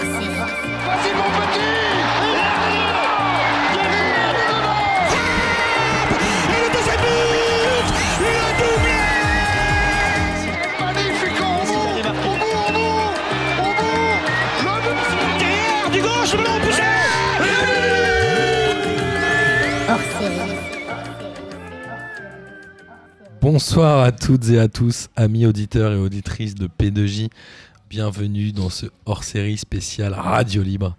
Vas-y mon petit Et le deuxième but Le doublé Magnifique au bout Au bout, au bout Au bout Le but Derrière, du gauche, le ballon poussé Bonsoir à toutes et à tous, amis auditeurs et auditrices de P2J. Bienvenue dans ce hors-série spécial Radio Libre.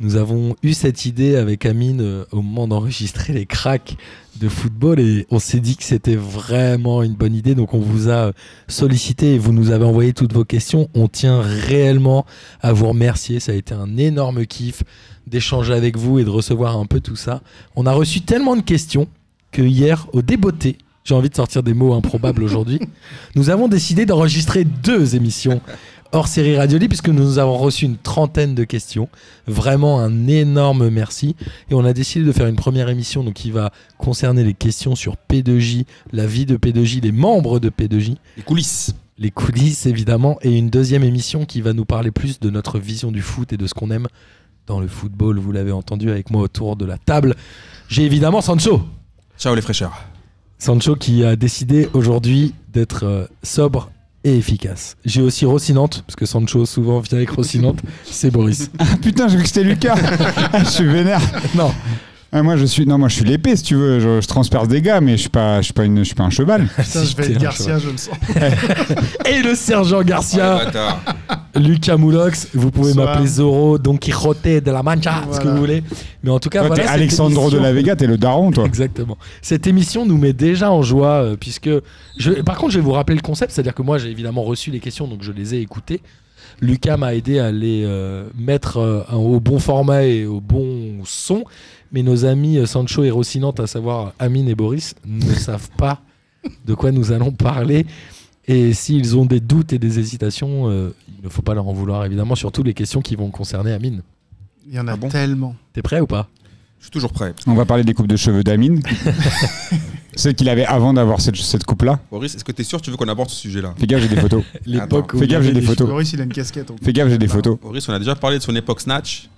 Nous avons eu cette idée avec Amine euh, au moment d'enregistrer les cracks de football et on s'est dit que c'était vraiment une bonne idée. Donc on vous a euh, sollicité et vous nous avez envoyé toutes vos questions. On tient réellement à vous remercier. Ça a été un énorme kiff d'échanger avec vous et de recevoir un peu tout ça. On a reçu tellement de questions que hier, au débeauté, j'ai envie de sortir des mots improbables aujourd'hui, nous avons décidé d'enregistrer deux émissions hors série Radio Libre puisque nous avons reçu une trentaine de questions. Vraiment un énorme merci. Et on a décidé de faire une première émission donc, qui va concerner les questions sur P2J, la vie de P2J, les membres de P2J, Les coulisses. les coulisses évidemment, et une deuxième émission qui va nous parler plus de notre vision du foot et de ce qu'on aime dans le football. Vous l'avez entendu avec moi autour de la table. J'ai évidemment Sancho. Ciao les fraîcheurs. Sancho qui a décidé aujourd'hui d'être euh, sobre et efficace. J'ai aussi Rocinante, parce que Sancho souvent vient avec Rocinante, c'est Boris. Ah putain, j'ai cru que c'était Lucas. Ah, je suis vénère. Non, Ah, moi je suis non, moi je suis l'épée si tu veux. Je, je transperce des gars, mais je suis pas, je suis pas une, je suis pas un cheval. Putain, je vais être Garcia, je le sens. Et le sergent Oh, Garcia, bâtards. Lucas Moulox, vous pouvez m'appeler Zorro, Don Quixote de la Mancha, ce que vous voulez. Mais en tout cas, Toi, voilà, t'es Alexandro de la Vega, t'es le daron, toi. Exactement. Cette émission nous met déjà en joie euh, puisque je, par contre je vais vous rappeler le concept, c'est-à-dire que moi j'ai évidemment reçu les questions donc je les ai écoutées. Lucas m'a aidé à les euh, mettre euh, au bon format et au bon son, mais nos amis euh, Sancho et Rocinante, à savoir Amine et Boris, ne savent pas de quoi nous allons parler. Et s'ils ont des doutes et des hésitations, euh, il ne faut pas leur en vouloir évidemment, surtout les questions qui vont concerner Amine. Il y en a Ah bon tellement. T'es prêt ou pas? Je suis toujours prêt. On va parler des coupes de cheveux d'Amine. Celle qu'il avait avant d'avoir cette, cette coupe-là. Boris, est-ce que t'es sûr que tu veux qu'on aborde ce sujet-là? Fais gaffe, j'ai des photos. L'époque où Fais gaffe, j'ai des photos. Boris, il a une casquette. en. Fais gaffe, j'ai des photos. Boris, on a déjà parlé de son époque Snatch.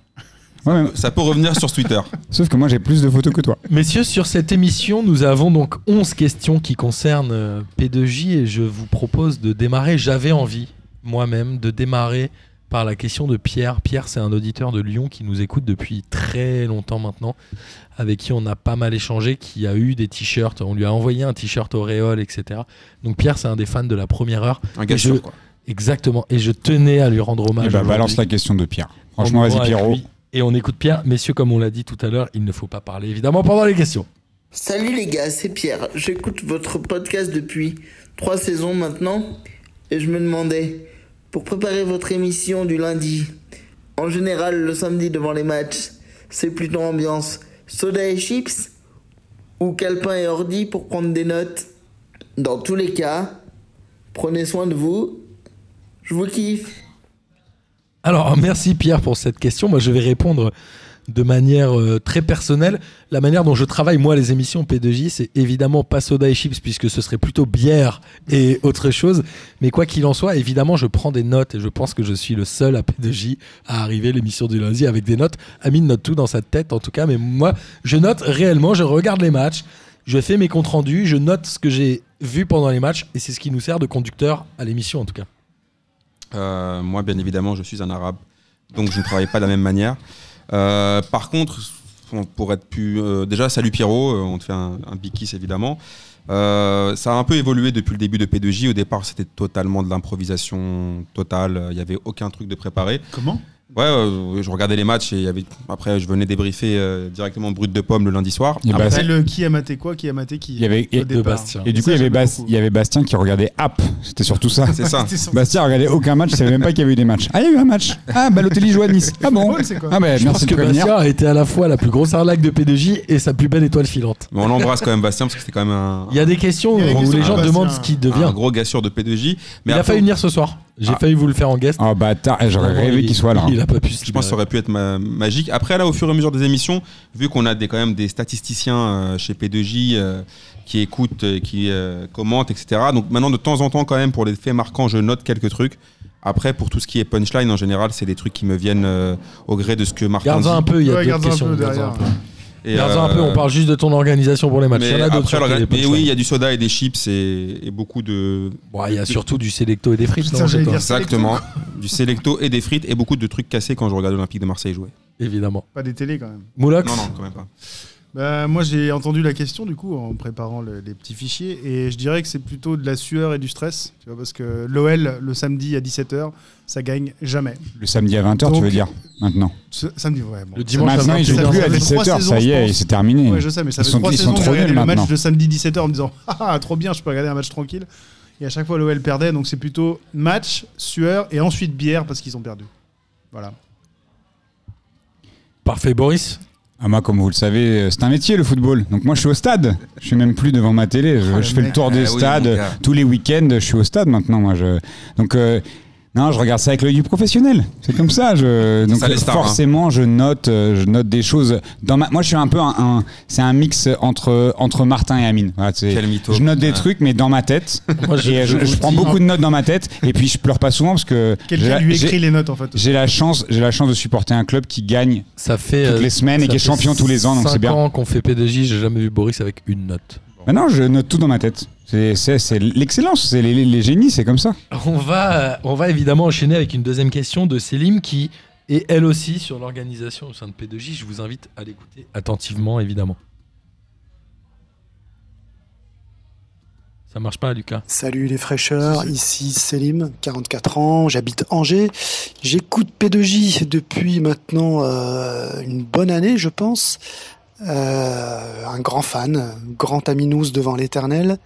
Ouais, mais- Ça peut revenir sur Twitter. sauf que moi j'ai plus de photos que toi. Messieurs, sur cette émission, nous avons donc 11 questions qui concernent euh, P2J et je vous propose de démarrer. J'avais envie, moi-même, de démarrer par la question de Pierre. Pierre, c'est un auditeur de Lyon qui nous écoute depuis très longtemps maintenant, avec qui on a pas mal échangé, qui a eu des t-shirts. On lui a envoyé un t-shirt Auréole, etc. Donc Pierre, c'est un des fans de la première heure. Un gars je- sûr, quoi. Exactement. Et je tenais à lui rendre hommage. Eh ben, balance aujourd'hui. la question de Pierre. Franchement, On vas-y avec Pierrot. lui. Et on écoute Pierre. Messieurs, comme on l'a dit tout à l'heure, il ne faut pas parler évidemment pendant les questions. Salut les gars, c'est Pierre. J'écoute votre podcast depuis trois saisons maintenant et je me demandais, pour préparer votre émission du lundi, en général le samedi devant les matchs, c'est plutôt ambiance soda et chips ou calepin et ordi pour prendre des notes? Dans tous les cas, prenez soin de vous. Je vous kiffe. Alors, merci Pierre pour cette question. Moi, je vais répondre de manière euh, très personnelle. La manière dont je travaille, moi, les émissions P2J, c'est évidemment pas soda et chips, puisque ce serait plutôt bière et autre chose. Mais quoi qu'il en soit, évidemment, je prends des notes et je pense que je suis le seul à P2J à arriver l'émission du lundi avec des notes. Amine note tout dans sa tête, en tout cas. Mais moi, je note réellement, je regarde les matchs, je fais mes comptes rendus, je note ce que j'ai vu pendant les matchs et c'est ce qui nous sert de conducteur à l'émission, en tout cas. Euh, moi, bien évidemment, je suis un arabe. Donc, je ne travaille pas de la même manière. Euh, par contre, on- pour être plus. euh, déjà, salut Pierrot. on te fait un, un big kiss, évidemment. Ça a un peu évolué depuis le début de P2J. Au départ, c'était totalement de l'improvisation totale. Il n'y avait aucun truc de préparé. Comment? Ouais, euh, je regardais les matchs et il y avait... après, je venais débriefer euh, directement brut de pomme le lundi soir. Et, bah, Après, le qui a maté quoi Qui a maté qui il y avait, au départ. Bastien. et du coup, Ça, il y, avait j'aime Bas- beaucoup. il y avait Bastien qui regardait App. C'était surtout ça. C'est ça. C'était Bastien regardait aucun match, il savait même pas qu'il y avait eu des matchs. Ah, il y a eu un match. Ah, Balotelli joue à Nice. Ah bon Football, c'est quoi Ah, bah Je pense merci de que prévenir. Bastien a été à la fois la plus grosse arnaque de P2J et sa plus belle étoile filante. Mais on l'embrasse quand même, Bastien, parce que c'était quand même un, Il y a des questions Il y a des où questions les à gens Bastien. demandent ce qu'il devient. un gros gars sûr de P2J. Mais il a après, failli venir ce soir. J'ai Ah. failli vous le faire en guest. Oh bâtard, eh, j'aurais Vraiment, rêvé il- qu'il soit là. hein. Il a pas pu se Je pense que ça aurait pu être ma- magique. Après, là, au fur et à mesure des émissions, vu qu'on a des, quand même des statisticiens euh, chez P2J euh, qui écoutent, euh, qui euh, commentent, etc. Donc maintenant, de temps en temps, quand même, pour les faits marquants, je note quelques trucs. Après, pour tout ce qui est punchline, en général, c'est des trucs qui me viennent euh, au gré de ce que Martin Garde-en dit. un peu, il y a Ouais, d'autres garde-en un questions. peu derrière. Un peu. Et, Garde-en un peu, euh, on parle juste de ton organisation pour les matchs. Mais, Il y en a d'autres. après, mais oui, il y a du soda et des chips et, et beaucoup de. Bon, il y a surtout du Selecto et des frites. Putain, non. Exactement. du Selecto et des frites et beaucoup de trucs cassés quand je regarde l'Olympique de Marseille jouer. Évidemment. Pas des télés quand même. Moulox Non, non, quand même pas. Bah, moi, j'ai entendu la question du coup en préparant le- les petits fichiers et je dirais que c'est plutôt de la sueur et du stress, tu vois, parce que l'OL le samedi à 17h, ça gagne jamais. Le samedi à 20h, tu veux dire Maintenant. Ce- samedi, ouais. Bon. Le dimanche à Maintenant, ils jouent 21h. plus à ça fait trois 17h, ça y est, c'est terminé. Ouais, je sais, mais ça Ils fait sont- trois ils sont saisons que j'ai trop le match de samedi 17h en me disant ah trop bien, je peux regarder un match tranquille. Et à chaque fois l'OL perdait, donc c'est plutôt match, sueur et ensuite bière parce qu'ils ont perdu. Voilà. Parfait, Boris. Ah, moi, comme vous le savez, euh, c'est un métier le football. Donc moi, je suis au stade. Je suis même plus devant ma télé. Je, je fais le tour Ah des oui, stades gars. tous les week-ends. Je suis au stade maintenant. Moi, je... donc euh, non, je regarde ça avec l'œil du professionnel. C'est comme ça. Je... Donc ça, hein. forcément, je note, euh, je note des choses. Dans ma... Moi, je suis un peu un, un- c'est un mix entre entre Martin et Amine. Voilà, Quel mytho. je note des Ouais. trucs, mais dans ma tête. Moi, je- et euh, je je, vous je prends beaucoup de notes dans ma tête. Et puis, je pleure pas souvent parce que j'ai Quelqu'un la- lui écrit les notes en fait. j'ai la chance, j'ai la chance de supporter un club qui gagne Ça fait. toutes euh, les semaines et qui est champion tous les ans, donc c'est cinq bien. ans qu'on fait P2J, j'ai jamais vu Boris avec une note. Maintenant, je note tout dans ma tête. C'est l'excellence, c'est les, les- les génies, c'est comme ça. On va, on va évidemment enchaîner avec une deuxième question de Célim qui est elle aussi sur l'organisation au sein de P2J. Je vous invite à l'écouter attentivement, évidemment. Ça marche pas, Lucas Salut les fraîcheurs, ici Selim, 44 ans, j'habite Angers. J'écoute P2J depuis maintenant euh, une bonne année, je pense. Euh, un grand fan, grand aminous devant l'éternel.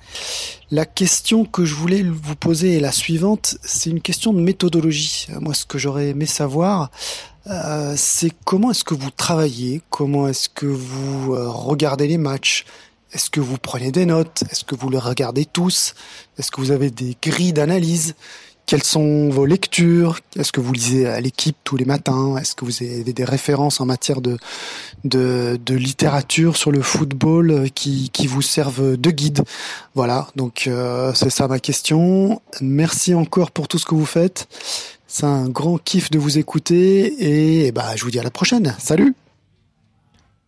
La question que je voulais vous poser est la suivante, c'est une question de méthodologie. Moi, ce que j'aurais aimé savoir, euh, c'est comment est-ce que vous travaillez, comment est-ce que vous euh, regardez les matchs, est-ce que vous prenez des notes, est-ce que vous les regardez tous, est-ce que vous avez des grilles d'analyse, quelles sont vos lectures, est-ce que vous lisez à l'équipe tous les matins, est-ce que vous avez des références en matière de, de, de littérature sur le football euh, qui, qui vous servent de guide? Voilà, donc euh, c'est ça ma question. Merci encore pour tout ce que vous faites. C'est un grand kiff de vous écouter et, bah, je vous dis à la prochaine. Salut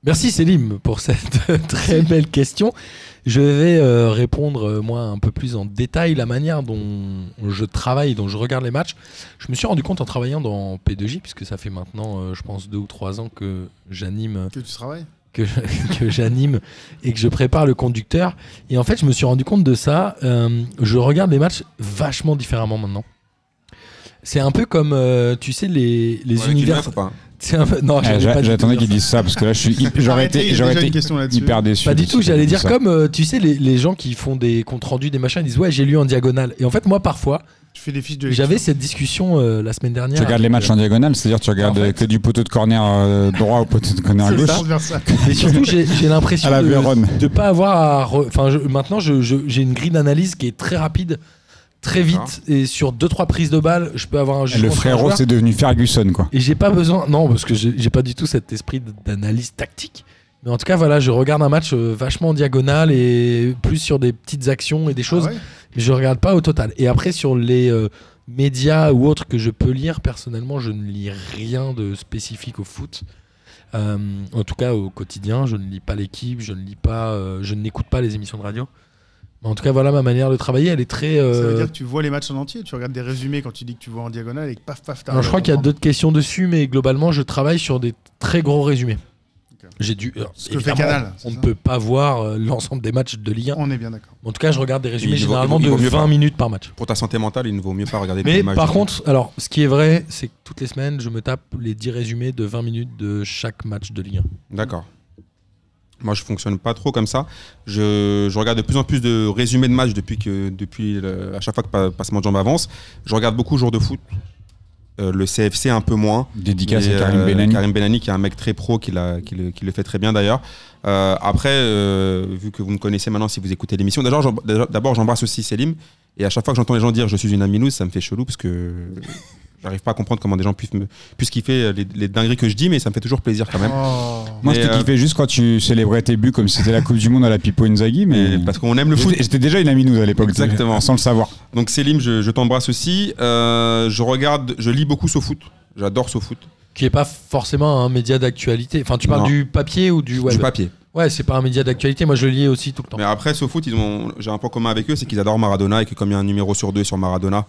Merci Célim pour cette très belle question. Je vais euh, répondre euh, moi un peu plus en détail la manière dont je travaille, dont je regarde les matchs. Je me suis rendu compte en travaillant dans P2J, puisque ça fait maintenant, euh, je pense, deux ou trois ans que j'anime Que tu travailles que, j'anime et que je prépare le conducteur. Et en fait, je me suis rendu compte de ça. Euh, je regarde les matchs vachement différemment maintenant. C'est un peu comme, euh, tu sais, les, Ouais, univers. pas un peu- Non, Eh, tout J'attendais dire qu'ils ça. disent ça parce que là, je suis, j'aurais été, j'aurais hyper déçu. Pas du tout, j'allais dire ça. comme, euh, tu sais, les, les gens qui font des comptes rendus, des machins, ils disent ouais, j'ai lu en diagonale. Et en fait, moi, parfois, Tu fais des fiches de j'avais cette discussion euh, la semaine dernière. Tu regardes les matchs en diagonale, c'est-à-dire tu regardes En fait- euh, que du poteau de corner euh, droit au poteau de corner gauche. ça. Et surtout, j'ai l'impression de ne pas avoir à. re- Enfin, je- maintenant, je- je- j'ai une grille d'analyse qui est très rapide, très vite, et sur deux trois prises de balles, je peux avoir un jugement. Le frérot, c'est devenu Ferguson, quoi. Et j'ai pas besoin. Non, parce que j'ai pas du tout cet esprit d'analyse tactique. Mais en tout cas, voilà, je regarde un match euh, vachement en diagonale et plus sur des petites actions et des choses. Ah ouais Mais je regarde pas au total. Et après, sur les euh, médias ou autres que je peux lire, personnellement, je ne lis rien de spécifique au foot. Euh, en tout cas, au quotidien, je ne lis pas l'équipe, je ne lis pas, euh, je n'écoute pas les émissions de radio. En tout cas, voilà ma manière de travailler. Elle est très. Ça euh, veut dire que tu vois les matchs en entier, tu regardes des résumés quand tu dis que tu vois en diagonale et que paf paf. Alors, je crois qu'il y a d'autres questions dessus, mais globalement, je travaille sur des très gros résumés. J'ai dû. alors, Ce que fait Canal, On ne ça peut pas voir euh, l'ensemble des matchs de Ligue 1. On est bien d'accord. En tout cas, je regarde des résumés vaut- généralement vaut de mieux 20 pas. minutes par match. Pour ta santé mentale, il ne vaut mieux pas regarder Mais les matchs. par contre, alors, ce qui est vrai, c'est que toutes les semaines, je me tape les 10 résumés de 20 minutes de chaque match de Ligue 1. D'accord. Moi, je fonctionne pas trop comme ça. Je, je regarde de plus en plus de résumés de matchs depuis que, depuis le- à chaque fois que Pa- Passement de Jambes avance. Je regarde beaucoup jours de foot. Euh, le CFC un peu moins. Dédicace Et, à Karim euh, Benani. Karim Benani, qui est un mec très pro, qui, le, qui le fait très bien d'ailleurs. Euh, après, euh, vu que vous me connaissez maintenant, si vous écoutez l'émission, d'abord, j'em- d'abord, j'embrasse aussi Selim. Et à chaque fois que j'entends les gens dire je suis une aminous, ça me fait chelou parce que j'arrive pas à comprendre comment des gens puissent, me, puissent kiffer les, les dingueries que je dis, mais ça me fait toujours plaisir quand même. Oh. Moi, je t'ai euh, kiffé juste quand tu célébrais tes buts comme si c'était la Coupe du Monde à la Pipo Inzaghi, mais. Et parce qu'on aime le foot. J'étais j'étais déjà une amie nous à l'époque, Exactement. sans le savoir. Donc Célim, je, je t'embrasse aussi. Euh, je regarde, je lis beaucoup SoFoot. J'adore SoFoot. Qui est pas forcément un média d'actualité. Enfin, tu parles Non. du papier ou du web Du papier. Ouais, c'est pas un média d'actualité. Moi, je le lis aussi tout le temps. Mais après, SoFoot, ils ont, j'ai un point commun avec eux, c'est qu'ils adorent Maradona et que comme il y a un numéro sur deux sur Maradona,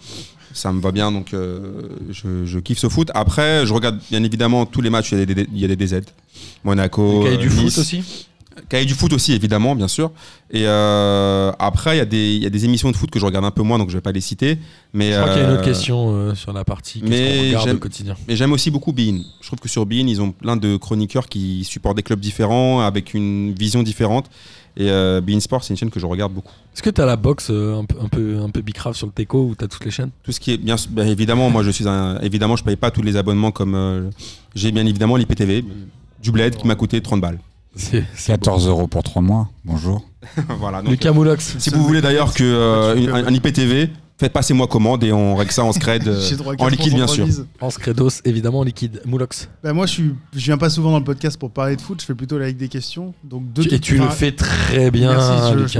ça me va bien. Donc euh, je, je kiffe SoFoot. Après, je regarde bien évidemment tous les matchs. Il y a des, il y a des DZ. Monaco. Le cahier du euh, foot aussi. Cahier du foot aussi, évidemment, bien sûr. Et euh, après, il y, a des- il y a des émissions de foot que je regarde un peu moins, donc je vais pas les citer. Mais Je crois qu'il y a une autre euh, question euh, sur la partie. Qu'est-ce mais qu'on regarde au quotidien? Mais j'aime aussi beaucoup Bein. Je trouve que sur Bein, ils ont plein de chroniqueurs qui supportent des clubs différents, avec une vision différente. Et Bein Sport, c'est une chaîne que je regarde beaucoup. Est-ce que t'as la box euh, un peu, un peu, un peu bicrave sur le Teco où t'as toutes les chaînes? Tout ce qui est bien, bien évidemment, moi je suis un, évidemment, je paye pas tous les abonnements comme j'ai bien évidemment l'IPTV, du bled qui m'a coûté 30 balles. C'est 14 euros pour 3 mois. Bonjour. voilà. Donc, Lucas Moulox. si vous voulez d'ailleurs que euh, un, un IPTV, faites passez-moi commande et on règle ça en scred, euh, en 4 liquide bien sûr. En Credos, évidemment, en liquide. Moulox. Bah, moi, je, suis, je viens pas souvent dans le podcast pour parler de foot, je fais plutôt la Ligue des questions. Donc de Tu- Et tu le fais très bien. Merci, je,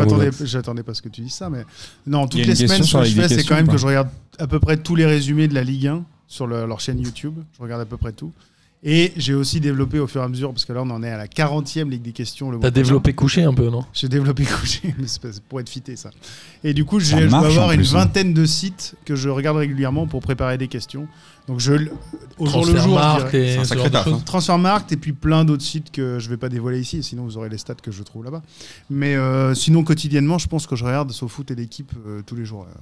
m'attendais, pas à ce que tu dises ça, mais non, toutes les semaines, ce que je fais, c'est quand même que je regarde à peu près tous les résumés de la Ligue 1 sur le- leur chaîne YouTube. Je regarde à peu près tout. Et j'ai aussi développé au fur et à mesure, parce que là, on en est à la 40e Ligue des questions. le T'as prochain. développé couché un peu, non? J'ai développé couché, mais c'est pour être fité ça. Et du coup, je dois marche, avoir une plus, hein. vingtaine de sites que je regarde régulièrement pour préparer des questions. Donc je au jour le jour, et un sacré taf, hein. Transfermarkt et puis plein d'autres sites que je vais pas dévoiler ici, sinon vous aurez les stats que je trouve là-bas. Mais euh, sinon quotidiennement, je pense que je regarde SoFoot et l'équipe euh, tous les jours. euh.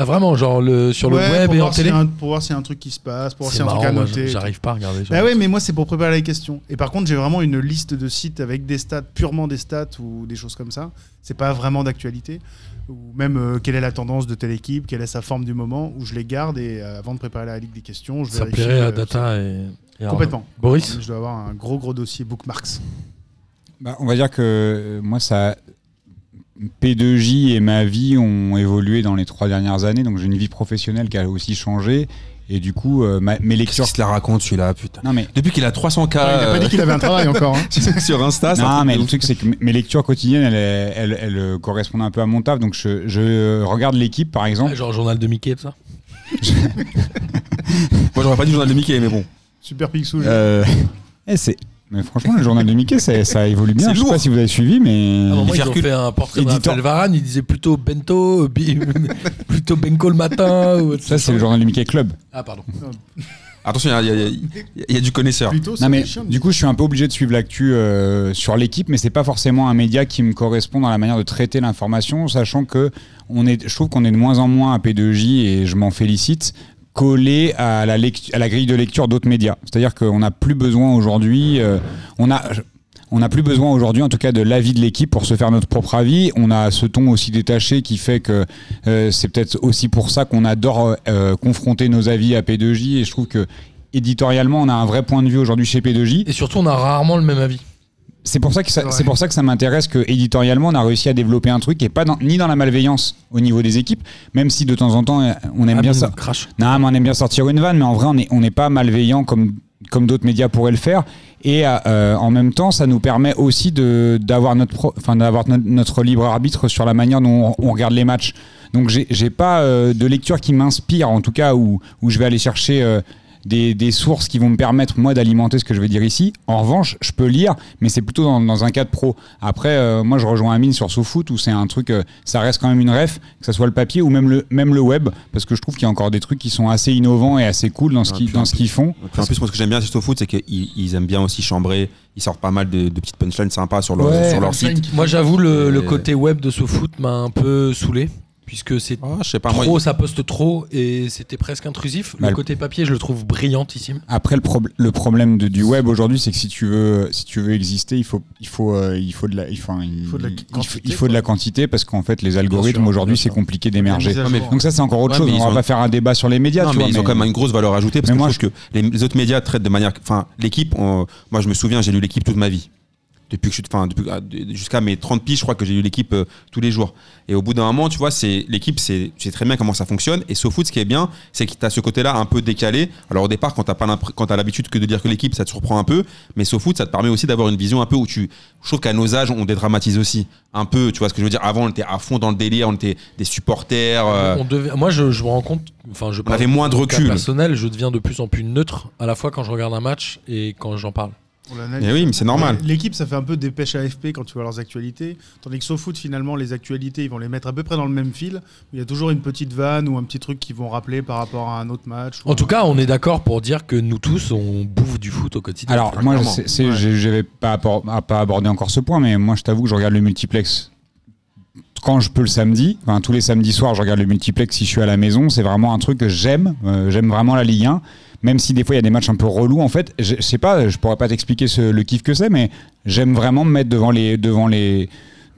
Ah, vraiment, genre le, sur le Ouais, web et en télé un- pour voir s'il y a un truc qui se passe, pour voir s'il y a un truc à noter. j'arrive pas à regarder. Bah ouais, mais moi c'est pour préparer les questions. Et par contre, j'ai vraiment une liste de sites avec des stats, purement des stats ou des choses comme ça. C'est pas vraiment d'actualité. Ou même euh, quelle est la tendance de telle équipe, quelle est sa forme du moment, où je les garde et euh, avant de préparer la Ligue des questions, je Ça vérifie. plairait à euh, Data et, et Complètement. Boris Je dois avoir un gros gros dossier bookmarks. Bah, on va dire que euh, moi, ça. P2J et ma vie ont évolué dans les trois dernières années, donc j'ai une vie professionnelle qui a aussi changé. Et du coup, euh, ma- mes Qu'est-ce lectures. qu'il se la raconte celui-là, putain. Non, mais, Depuis qu'il a 300 k il a pas dit qu'il avait un travail encore. hein. sur Insta, c'est un non, mais le ouf. truc, c'est que mes lectures quotidiennes, elles, elles, elles, correspondent un peu à mon taf. Donc, je, je regarde l'équipe, par exemple. Genre journal de Mickey, tout ça Moi j'aurais pas dit journal de Mickey, mais bon. Super Picsou. Euh, eh, c'est. Mais franchement, le journal de Mickey, ça, ça évolue bien. Je sais pas si vous avez suivi, mais. À un moment, ils ont Hercule. fait un portrait de Éditeur. Raphaël Varane, il disait plutôt Bento, euh, plutôt Benko le matin. Ou Ça, c'est le journal du Mickey Club. Ah, pardon. Attention, il y, a- y y y du connaisseur. Plutôt, c'est Non mais chiant. du coup je suis un peu obligé de suivre l'actu euh, sur l'équipe mais c'est pas forcément un média qui me correspond dans la manière de traiter l'information sachant que on est je trouve qu'on est de moins en moins à P2J et je m'en félicite collé à la, grille de lecture d'autres médias. C'est-à-dire qu'on n'a plus besoin aujourd'hui, euh, on a on n'a plus besoin aujourd'hui, en tout cas, de l'avis de l'équipe pour se faire notre propre avis. On a ce ton aussi détaché qui fait que euh, c'est peut-être aussi pour ça qu'on adore euh, confronter nos avis à P2J. Et je trouve que éditorialement, on a un vrai point de vue aujourd'hui chez P2J. Et surtout, on a rarement le même avis. C'est pour ça que ça, Ouais. c'est pour ça que ça m'intéresse que éditorialement on a réussi à développer un truc qui est pas dans- ni dans la malveillance au niveau des équipes, même si de temps en temps euh, on aime bien Amine ça. Crash. Non, mais on aime bien sortir une vanne, mais en vrai, on n'est on pas malveillant comme, comme d'autres médias pourraient le faire. Et euh, en même temps, ça nous permet aussi de- d'avoir notre, pro- enfin, d'avoir notre, notre libre arbitre sur la manière dont on, on regarde les matchs. Donc, j'ai j'ai pas euh, de lecture qui m'inspire, en tout cas, où, où je vais aller chercher. euh, des, des sources qui vont me permettre moi d'alimenter ce que je vais dire ici. En revanche, je peux lire, mais c'est plutôt dans, dans un cadre pro. Après, euh, moi je rejoins Amine sur SoFoot où c'est un truc, euh, ça reste quand même une ref, que ce soit le papier ou même le, même le web, parce que je trouve qu'il y a encore des trucs qui sont assez innovants et assez cool dans ce qu'ils puis dans en ce qu'ils font. En plus, moi, ce que j'aime bien chez SoFoot, c'est qu'ils ils aiment bien aussi chambrer. Ils sortent pas mal de, de petites punchlines sympas sur leur, Ouais. sur leur site. Moi, j'avoue, le, le côté web de ce foot m'a un peu saoulé. Puisque c'est Ah, pas, trop, moi. ça poste trop et c'était presque intrusif. Bah, le côté papier, je le trouve brillantissime. Après, le, prob- le problème de- du web aujourd'hui, c'est que si tu veux, si tu veux exister, il faut, il faut, euh, il faut de la, il faut, il, faut de la il faut- quantité, il faut de la quantité parce qu'en fait, les algorithmes aujourd'hui, c'est compliqué d'émerger. Donc ça, c'est encore autre Ouais, chose. On va ont- pas faire un débat sur les médias, Non, tu mais vois. ils ont quand même une grosse valeur ajoutée parce Mais que moi, je trouve que les, les autres médias traitent de manière. Enfin, l'équipe, on- moi je me souviens, j'ai lu l'équipe toute ma vie. Depuis que je suis, enfin, ah, jusqu'à mes 30 piges, je crois que j'ai eu l'équipe euh, tous les jours. Et au bout d'un moment, tu vois, c'est l'équipe, c'est, tu sais très bien comment ça fonctionne. Et SoFoot, ce qui est bien, c'est que tu as ce côté-là un peu décalé. Alors au départ, quand tu as l'habitude que de dire que l'équipe, ça te surprend un peu. Mais SoFoot, ça te permet aussi d'avoir une vision un peu où tu. Je trouve qu'à nos âges, on dédramatise aussi un peu. Tu vois ce que je veux dire Avant, on était à fond dans le délire, on était des supporters. euh, On devait- Moi, je, je me rends compte. Enfin, je On avait moins de recul. personnel, je deviens de plus en plus neutre à la fois quand je regarde un match et quand j'en parle. Mais oui, mais c'est normal. L'équipe, ça fait un peu dépêche AFP quand tu vois leurs actualités. Tandis que SoFoot, finalement, les actualités, ils vont les mettre à peu près dans le même fil. Il y a toujours une petite vanne ou un petit truc qu'ils vont rappeler par rapport à un autre match. En un- tout cas, on est d'accord pour dire que nous tous, on bouffe du foot au quotidien. Alors, moi, c'est- c'est- Ouais. pas, pas abordé encore ce point, mais moi, je t'avoue que je regarde le multiplex quand je peux le samedi. Tous les samedis soirs, je regarde le multiplex si je suis à la maison. C'est vraiment un truc que j'aime. Euh, j'aime vraiment la Ligue 1. Même si des fois il y a des matchs un peu relous, en fait, je, je sais pas, je pourrais pas t'expliquer le kiff que c'est, mais j'aime vraiment me mettre devant les, devant les,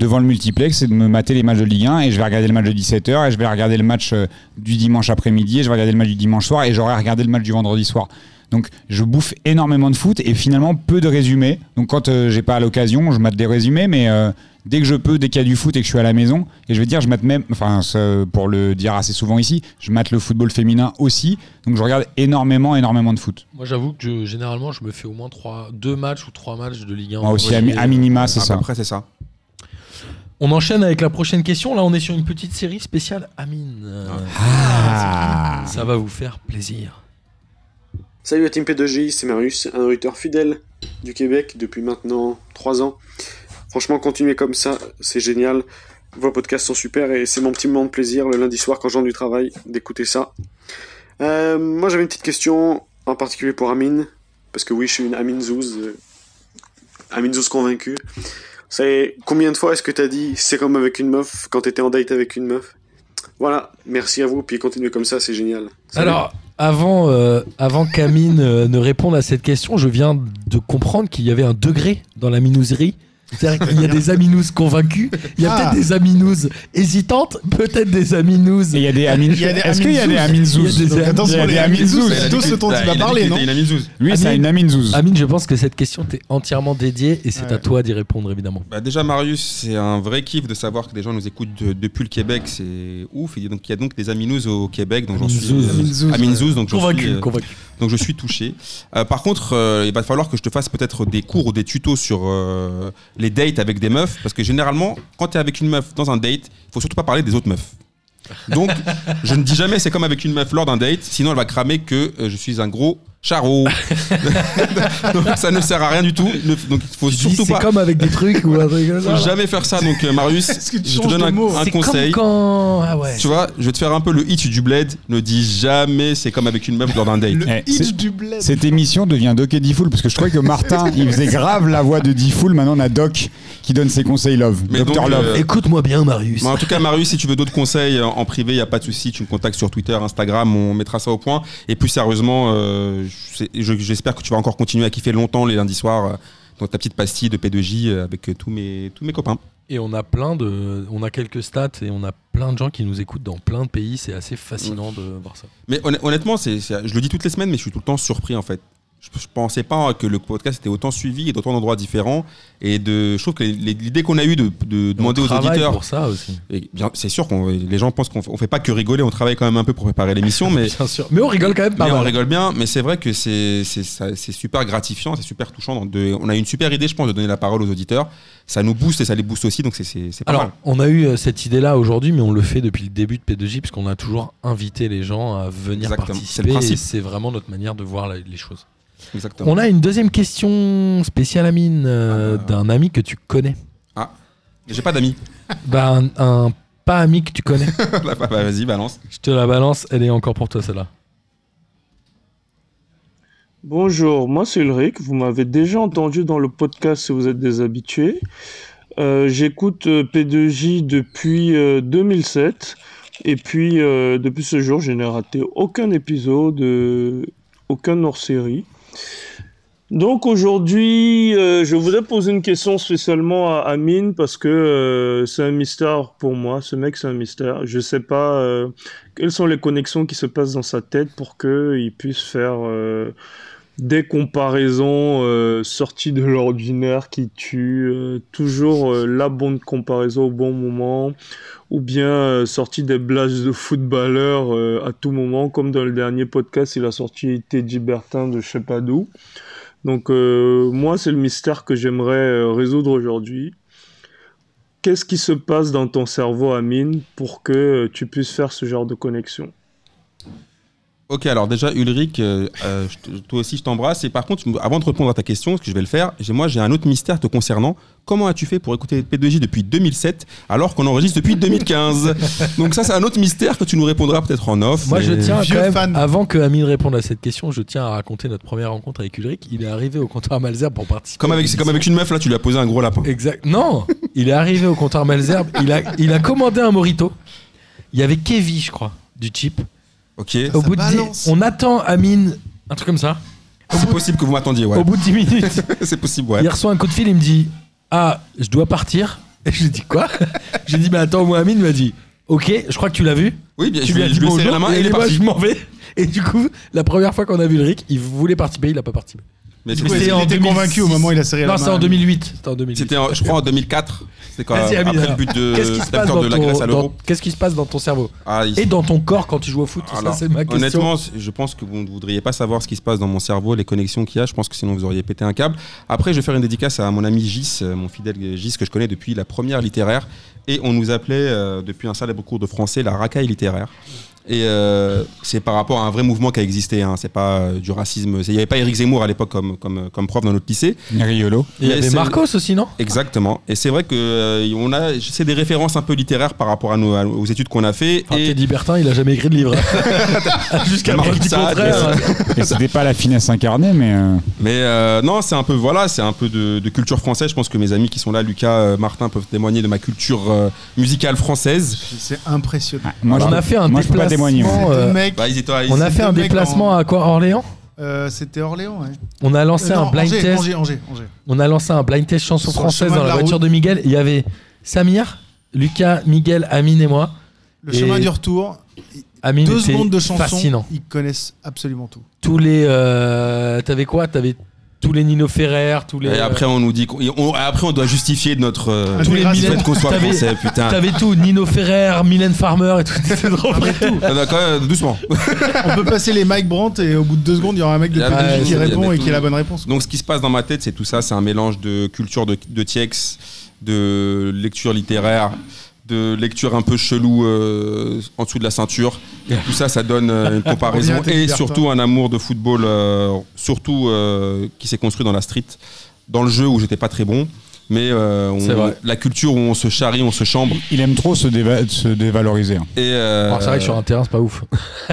devant le multiplex et de me mater les matchs de Ligue 1 et je vais regarder le match de 17h et je vais regarder le match euh, du dimanche après-midi et je vais regarder le match du dimanche soir et j'aurai regardé le match du vendredi soir. Donc je bouffe énormément de foot et finalement peu de résumés. Donc quand euh, j'ai pas l'occasion, je mate des résumés, mais dès que je peux, dès qu'il y a du foot et que je suis à la maison, et je veux dire, je mate même, enfin pour le dire assez souvent ici, je mate le football féminin aussi. Donc je regarde énormément, énormément de foot. Moi, j'avoue que je- généralement, je me fais au moins trois, deux matchs ou trois matchs de Ligue 1. Moi aussi, à, Ouais, mi- à minima, c'est ça. peu près, c'est ça. On enchaîne avec la prochaine question. Là, on est sur une petite série spéciale Amine. Euh, Ah. Ça va vous faire plaisir. Salut à Team P2J, c'est Marius, un auditeur fidèle du Québec depuis maintenant 3 ans. Franchement, continuez comme ça, c'est génial. Vos podcasts sont super et c'est mon petit moment de plaisir le lundi soir quand rentre du travail d'écouter ça. Euh, moi j'avais une petite question en particulier pour Amine, parce que oui, je suis une Amine Zouz, euh, Amine Zouz convaincu. C'est combien de fois est-ce que t'as dit c'est comme avec une meuf quand t'étais en date avec une meuf? Voilà, merci à vous, puis continuez comme ça, c'est génial. Alors, avant, euh, avant qu'Amine ne réponde à cette question, je viens de comprendre qu'il y avait un degré dans la minouserie. C'est-à-dire qu'il y a des aminous convaincus, il y a Ah. peut-être des aminous hésitantes, peut-être des aminous. Et il y a des Amin. Il y a des Est-ce qu'il y a des Amin Amin Zouz. Zouz Il y a des- Il y a attention, les c'est tout ce dont il va parler, non Lui, c'est une Amin Zouz. Amine, je pense que cette question t'est entièrement dédiée et c'est Ouais. à toi d'y répondre évidemment. Bah déjà Marius, c'est un vrai kiff de savoir que des gens nous écoutent de- depuis le Québec, c'est ouf. Il y a donc des Aminous au Québec, donc j'en suis euh, Aminzouz, donc Convaincu, euh, convaincu. donc je suis touché. Euh, par contre, euh, il va falloir que je te fasse peut-être des cours ou des tutos sur euh, les dates avec des meufs, parce que généralement, quand tu es avec une meuf dans un date, il faut surtout pas parler des autres meufs. Donc, je ne dis jamais c'est comme avec une meuf lors d'un date, sinon elle va cramer que euh, je suis un gros donc ça ne sert à rien du tout. Donc il faut Tu dis, surtout c'est pas. comme avec des trucs ou un truc comme ça. Faut jamais faire ça. Donc euh, Marius, Est-ce que tu je te donne un, C'est comme conseil. quand. Ah ouais. Tu vois, je vais te faire un peu le hitch du bled. Ne dis jamais c'est comme avec une meuf lors d'un date. Le Eh, hitch c'est- du bled. Cette émission devient Doc et Diffoul parce que je croyais que Martin il faisait grave la voix de Diffoul. Maintenant on a Doc qui donne ses conseils love. Mais Docteur donc, Love. euh, Écoute-moi bien, Marius. En tout cas, Marius, si tu veux d'autres conseils en en privé, il n'y a pas de souci. Tu me contactes sur Twitter, Instagram, on mettra ça au point. Et plus sérieusement, euh, j'espère que tu vas encore continuer à kiffer longtemps les lundis soirs euh, dans ta petite pastille de P2J euh, avec euh, tous mes, tous mes copains. Et on a plein de, on a quelques stats et on a plein de gens qui nous écoutent dans plein de pays. C'est assez fascinant de voir ça. Mais honn- honnêtement, c'est- je le dis toutes les semaines, mais je suis tout le temps surpris en fait. Je, je pensais pas que le podcast était autant suivi et d'autant d'endroits différents. Et de, je trouve que l'idée qu'on a eue de, de demander on aux auditeurs, pour ça aussi. c'est sûr qu'on les gens pensent qu'on on fait pas que rigoler, on travaille quand même un peu pour préparer l'émission, mais Bien sûr. Mais on rigole quand même pas Mais on mal. rigole bien, mais c'est vrai que c'est super gratifiant, c'est super touchant. de- on a une super idée, je pense, de donner la parole aux auditeurs. Ça nous booste et ça les booste aussi, donc c'est- pas Alors, mal. on a eu euh, cette idée-là aujourd'hui, mais on le fait depuis le début de P2J, puisqu'on a toujours invité les gens à venir Exactement. Participer. C'est vraiment notre manière de voir les choses. Exactement. On a une deuxième question spéciale, Amine, euh, Ah bah. d'un ami que tu connais. J'ai pas d'amis. Bah, un, un pas ami que tu connais. Bah, bah, Vas-y, balance. Je te la balance, elle est encore pour toi celle-là. Bonjour, moi c'est Ulrich. Vous m'avez déjà entendu dans le podcast si vous êtes des habitués. Euh, J'écoute euh, P2J depuis euh, 2007 et puis euh, depuis ce jour, je n'ai raté aucun épisode, euh, aucun hors-série. Donc aujourd'hui, euh, je voudrais poser une question spécialement à Amine parce que euh, c'est un mystère pour moi. Ce mec, c'est un mystère. Je sais pas euh, quelles sont les connexions qui se passent dans sa tête pour qu'il puisse faire des comparaisons euh, sorties de l'ordinaire qui tuent, euh, toujours euh, la bonne comparaison au bon moment, ou bien euh, sorti des blagues de footballeurs à tout moment, comme dans le dernier podcast, il a sorti Teddy Bertin de je sais pas d'où. Donc moi, c'est le mystère que j'aimerais résoudre aujourd'hui. Qu'est-ce qui se passe dans ton cerveau, Amine, pour que tu puisses faire ce genre de connexion? Ok, alors déjà, Ulrich, euh, euh, je toi aussi, je t'embrasse. Et par contre, avant de répondre à ta question, ce que je vais le faire, j'ai- moi, j'ai un autre mystère te concernant. Comment as-tu fait pour écouter P2J depuis 2007 alors qu'on enregistre depuis 2015 Donc ça, c'est un autre mystère que tu nous répondras peut-être en off. Moi, je tiens quand même, fan. avant que Amine réponde à cette question, je tiens à raconter notre première rencontre avec Ulrich. Il est arrivé au comptoir Malzerbe pour participer. Comme à avec, c'est l'émission. comme avec une meuf, là, tu lui as posé un gros lapin. Exact. Non, il est arrivé au comptoir Malzerbe. Il a, il a commandé un morito. Il y avait Kevin, je crois, du chip. Ok. Au bout de dix- balance. on attend Amine, un truc comme ça. C'est possible que vous m'attendiez, ouais. Au bout de 10 minutes, c'est possible, ouais. il reçoit un coup de fil. Il me dit Ah, je dois partir. Et je lui dis Quoi? J'ai dit Mais attends, moi, Amine m'a dit Ok, je crois que tu l'as vu. Oui, bien, Tu je, lui as lui- dit je lui ai serré bonjour. la main et et il est moi, parti. je m'en vais. Et du coup, la première fois qu'on a vu Ulrich, il voulait participer, il n'a pas participé. Mais Du c'est- coup, C'était en était 2006. convaincu au moment où il a serré la Non, main. c'était en 2008. C'était en 2008. C'était, en- je crois, en 2004. C'était quand, Vas-y, Amine, après le alors. but de, Qu'est-ce qui se la passe victoire dans de la ton- Grèce à dans- l'Euro. Qu'est-ce qui se passe dans ton cerveau Ah, il- et dans ton corps quand tu joues au foot Ça, Alors, c'est ma question. Honnêtement, c- je pense que vous ne voudriez pas savoir ce qui se passe dans mon cerveau, les connexions qu'il y a. Je pense que sinon vous auriez pété un câble. Après, je vais faire une dédicace à mon ami Gis, euh, mon fidèle Gis que je connais depuis la première littéraire. Et on nous appelait euh, depuis un célèbre cours de français la racaille littéraire. Et euh, c'est par rapport à un vrai mouvement qui a existé. Hein. C'est pas euh, du racisme. Il n'y avait pas Éric Zemmour à l'époque comme, comme, comme prof dans notre lycée. Riolo. Il y avait Marcos aussi, non? Exactement. Et c'est vrai que euh, on a, c'est des références un peu littéraires par rapport à nos, à- aux études qu'on a fait. Enfin, et Teddy Bertin, il a jamais écrit de livre. hein. Jusqu'à Marc. Et c'était pas la finesse incarnée, mais. euh, Mais euh, non, c'est un peu voilà, c'est un peu de, de culture française. Je pense que mes amis qui sont là, Lucas, euh, Martin, peuvent témoigner de ma culture euh, musicale française. C'est impressionnant. moi, on je, a fait un moi, déplacement. Euh, Bah, ils étaient, ils- on a fait deux un mecs déplacement en- à quoi Orléans euh, c'était Orléans, ouais. On a lancé Euh, un blind Angers, test. Angers, Angers, Angers. On a lancé un blind test chanson Sur le française chemin dans de la, la voiture route. de Miguel. Il y avait Samir, Lucas, Miguel, Amine et moi. Le Et- chemin du retour, Amine deux était secondes de chanson, fascinant. ils connaissent absolument tout. Tous les, euh, t'avais quoi? T'avais tous les Nino Ferrer, tous les. Et après, on nous dit qu'on on- après, on doit justifier de notre euh, Tous les du Mylène- qu'on soit t'avais- français, putain. T'avais tout, Nino Ferrer, Mylène Farmer et tout. C'était trop vrai. Ah, d'accord, euh, doucement. On peut passer les Mike Brandt et au bout de deux secondes, il y aura un mec de Ah, PDG ouais, qui c'est- répond il y a et qui a la bonne réponse. Donc, ce qui se passe dans ma tête, c'est tout ça. C'est un mélange de culture de, de Tiex, de lecture littéraire, de lecture un peu chelou euh, en dessous de la ceinture. Et tout ça, ça donne euh, une comparaison et surtout un amour de football, euh, surtout euh, qui s'est construit dans la street, dans le jeu où j'étais pas très bon. Mais euh, on- la culture où on se charrie, on se chambre. Il aime trop se, déva- se dévaloriser. hein. Et euh, Alors, c'est vrai que sur un terrain, c'est pas ouf.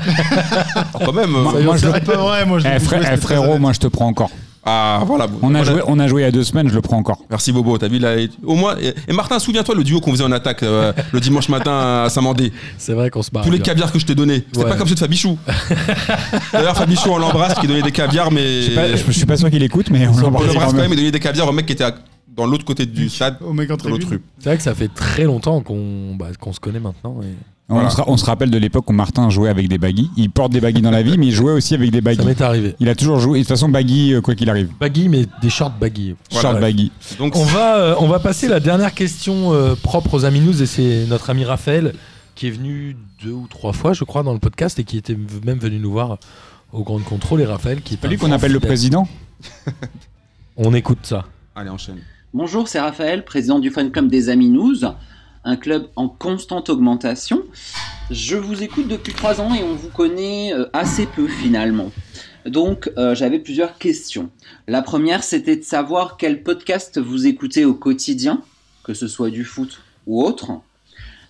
quand même. Moi, moi, je le- vrai, moi je Eh, frère- eh, frérot, moi je te prends encore. Ah voilà. On a, Voilà. joué, on a joué il y a deux semaines, je le prends encore. Merci Bobo, t'as vu là, au moins et, et Martin, souviens-toi le duo qu'on faisait en attaque euh, le dimanche matin à Saint-Mandé. C'est vrai qu'on se barre. Tous les caviars que je t'ai donnés, c'était Ouais. pas comme ceux de Fabichou. D'ailleurs Fabichou on l'embrasse qui donnait des caviars mais Je, sais pas- je suis pas sûr qu'il écoute, mais on on l'embrasse quand même même. et donnait des caviars au mec qui était à- dans l'autre côté du stade, Au mec en. C'est vrai que ça fait très longtemps qu'on bah, qu'on se connaît maintenant. et On, Voilà. se, ra- on se rappelle de l'époque où Martin jouait avec des baggy. Il porte des baggy dans la vie, mais il jouait aussi avec des Ça baggy. m'est arrivé. Il a toujours joué. Et de toute façon, baggy, euh, quoi qu'il arrive. Baggy, mais des shorts baggy. Voilà. Short baggy. Donc On va, euh, on va passer la dernière question euh, propre aux Aminous et c'est notre ami Raphaël qui est venu deux ou trois fois, je crois, dans le podcast et qui était même venu nous voir au Grand Contrôle. Et Raphaël qui est Pas lui un qu'on appelle le président On écoute ça. allez enchaîne. Bonjour, c'est Raphaël, président du fan club des Aminous, un club en constante augmentation. Je vous écoute depuis trois ans et on vous connaît euh, assez peu finalement. Donc euh, j'avais plusieurs questions. La première c'était de savoir quel podcast vous écoutez au quotidien, que ce soit du foot ou autre.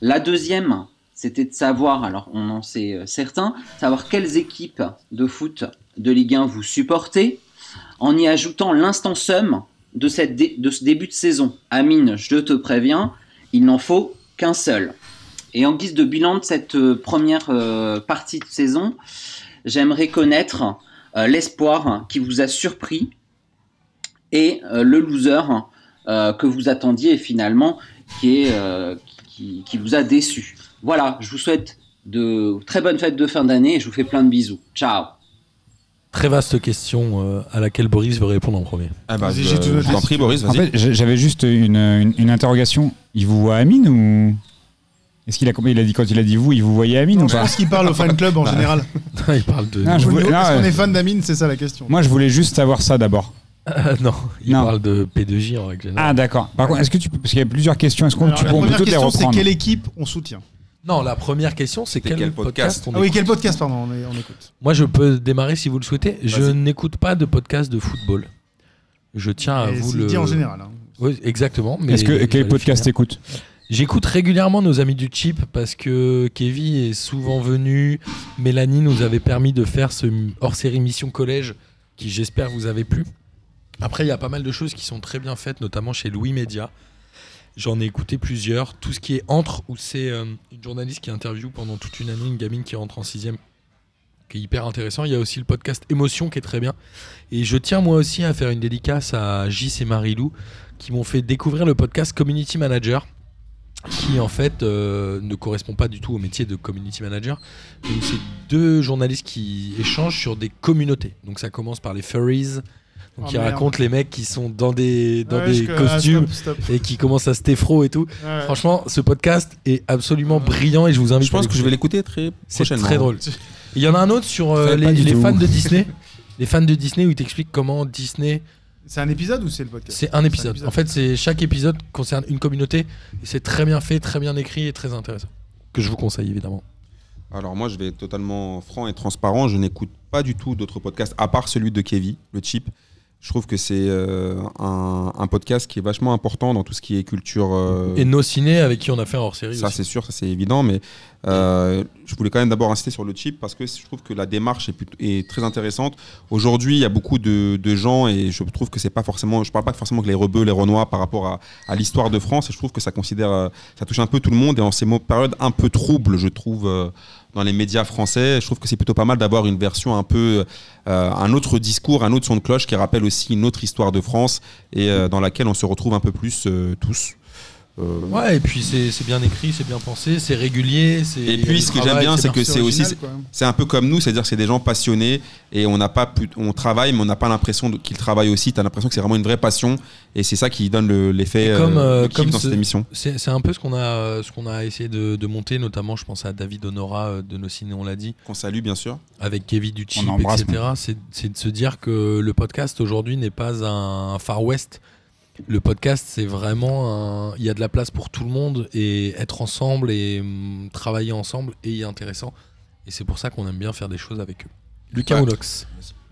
La deuxième c'était de savoir, alors on en sait euh, certains, savoir quelles équipes de foot de Ligue 1 vous supportez, en y ajoutant l'instant somme de, cette de ce début de saison. Amine, je te préviens, il n'en faut qu'un seul. Et en guise de bilan de cette euh, première euh, partie de saison, j'aimerais connaître euh, l'espoir qui vous a surpris et le loser que vous attendiez et finalement qui, qui vous a déçu. Voilà, je vous souhaite de très bonnes fêtes de fin d'année et je vous fais plein de bisous. Ciao Très vaste question euh, à laquelle Boris veut répondre en premier. Ah bah, je, tout je t'en prie, Boris, En fait, j'avais juste une, une- une interrogation. Il vous voit Amine ou Est-ce qu'il a, il a dit quand il a dit vous, il vous voyait Amine Non, ou je pas pense qu'il parle au fan club en Bah, général. il parle de. Non, je voulais- Est-ce non, qu'on ouais. est fan d'Amine C'est ça la question. Moi, je voulais juste savoir ça d'abord. Ah, non, il Non. parle de P2J en règle générale. Ah, d'accord. Par contre, est-ce que tu peux, parce qu'il y a plusieurs questions, est-ce qu'on tu la on peut première toutes les question, c'est reprendre quelle équipe on soutient? Non, la première question, c'est quel, quel podcast, podcast on Ah oui, écoute quel podcast, pardon, on, est- on écoute Moi, je peux démarrer si vous le souhaitez. Je n'écoute pas de podcast de football. Je tiens à Et vous c'est le. dit en général. hein. Oui, exactement. Mais Est-ce que quel podcast écoute J'écoute régulièrement nos amis du Chip parce que Kevin est souvent venu. Mélanie nous avait permis de faire ce hors-série Mission Collège qui, j'espère, vous avez plu. Après, il y a pas mal de choses qui sont très bien faites, notamment chez Louis Média. J'en ai écouté plusieurs. Tout ce qui est entre, où c'est euh, une journaliste qui interviewe pendant toute une année une gamine qui rentre en sixième, qui est hyper intéressant. Il y a aussi le podcast Émotion qui est très bien. Et je tiens moi aussi à faire une dédicace à Gis et Marilou qui m'ont fait découvrir le podcast Community Manager qui en fait euh, ne correspond pas du tout au métier de community manager. C'est deux journalistes qui échangent sur des communautés. Donc ça commence par les furries, donc Oh, merde. racontent les mecs qui sont dans des, dans Ouais, des je- ah, costumes stop, stop. et qui commencent à se téfro et tout. Ouais. Franchement, ce podcast est absolument brillant et je vous invite Je pense à que je vais l'écouter très C'est prochainement. très drôle. Il y en a un autre sur euh, les, fans de Disney. les fans de Disney où il t'explique comment Disney C'est un épisode ou c'est le podcast c'est un épisode. En fait, c'est chaque épisode concerne une communauté et c'est très bien fait, très bien écrit et très intéressant. Que je vous conseille évidemment. Alors moi, je vais être totalement franc et transparent. Je n'écoute pas du tout d'autres podcasts, à part celui de Kevin, le Chip. Je trouve que c'est euh, un, un podcast qui est vachement important dans tout ce qui est culture. euh, Et nos ciné avec qui on a fait un hors série. ça, c'est sûr, ça c'est évident. Mais euh, je voulais quand même d'abord insister sur le chip parce que je trouve que la démarche est, plutôt- est très intéressante. Aujourd'hui, il y a beaucoup de, de gens et je trouve que c'est pas forcément. Je parle pas forcément que les rebeux, les renois par rapport à, à l'histoire de France. Et je trouve que ça considère, ça touche un peu tout le monde. Et en ces périodes un peu troubles, je trouve. Dans les médias français, je trouve que c'est plutôt pas mal d'avoir une version un peu, euh, un autre discours, un autre son de cloche qui rappelle aussi une autre histoire de France et euh, dans laquelle on se retrouve un peu plus euh, tous. Euh, Ouais, et puis c'est bien écrit, c'est bien pensé, c'est régulier. c'est- Et puis, ce que j'aime bien, c'est que C'est aussi, original, c'est- un peu comme nous, c'est-à-dire que c'est des gens passionnés et on n'a pas, pu- on travaille, mais on n'a pas l'impression qu'ils travaillent aussi. T'as l'impression que c'est vraiment une vraie passion et c'est ça qui donne le- l'effet euh, comme, euh, comme dans ce- cette émission. C'est un peu ce qu'on a, euh, ce qu'on a essayé de, de monter, notamment je pense à David Honora euh, de nos ciné, on l'a dit, Qu'on salue bien sûr. avec Kevin embrasse, etc. C'est de se dire que le podcast aujourd'hui n'est pas un Far West. Le podcast, c'est vraiment un... Il y a de la place pour tout le monde et être ensemble et hum, travailler ensemble est intéressant. Et c'est pour ça qu'on aime bien faire des choses avec eux. Lucas. Moulox.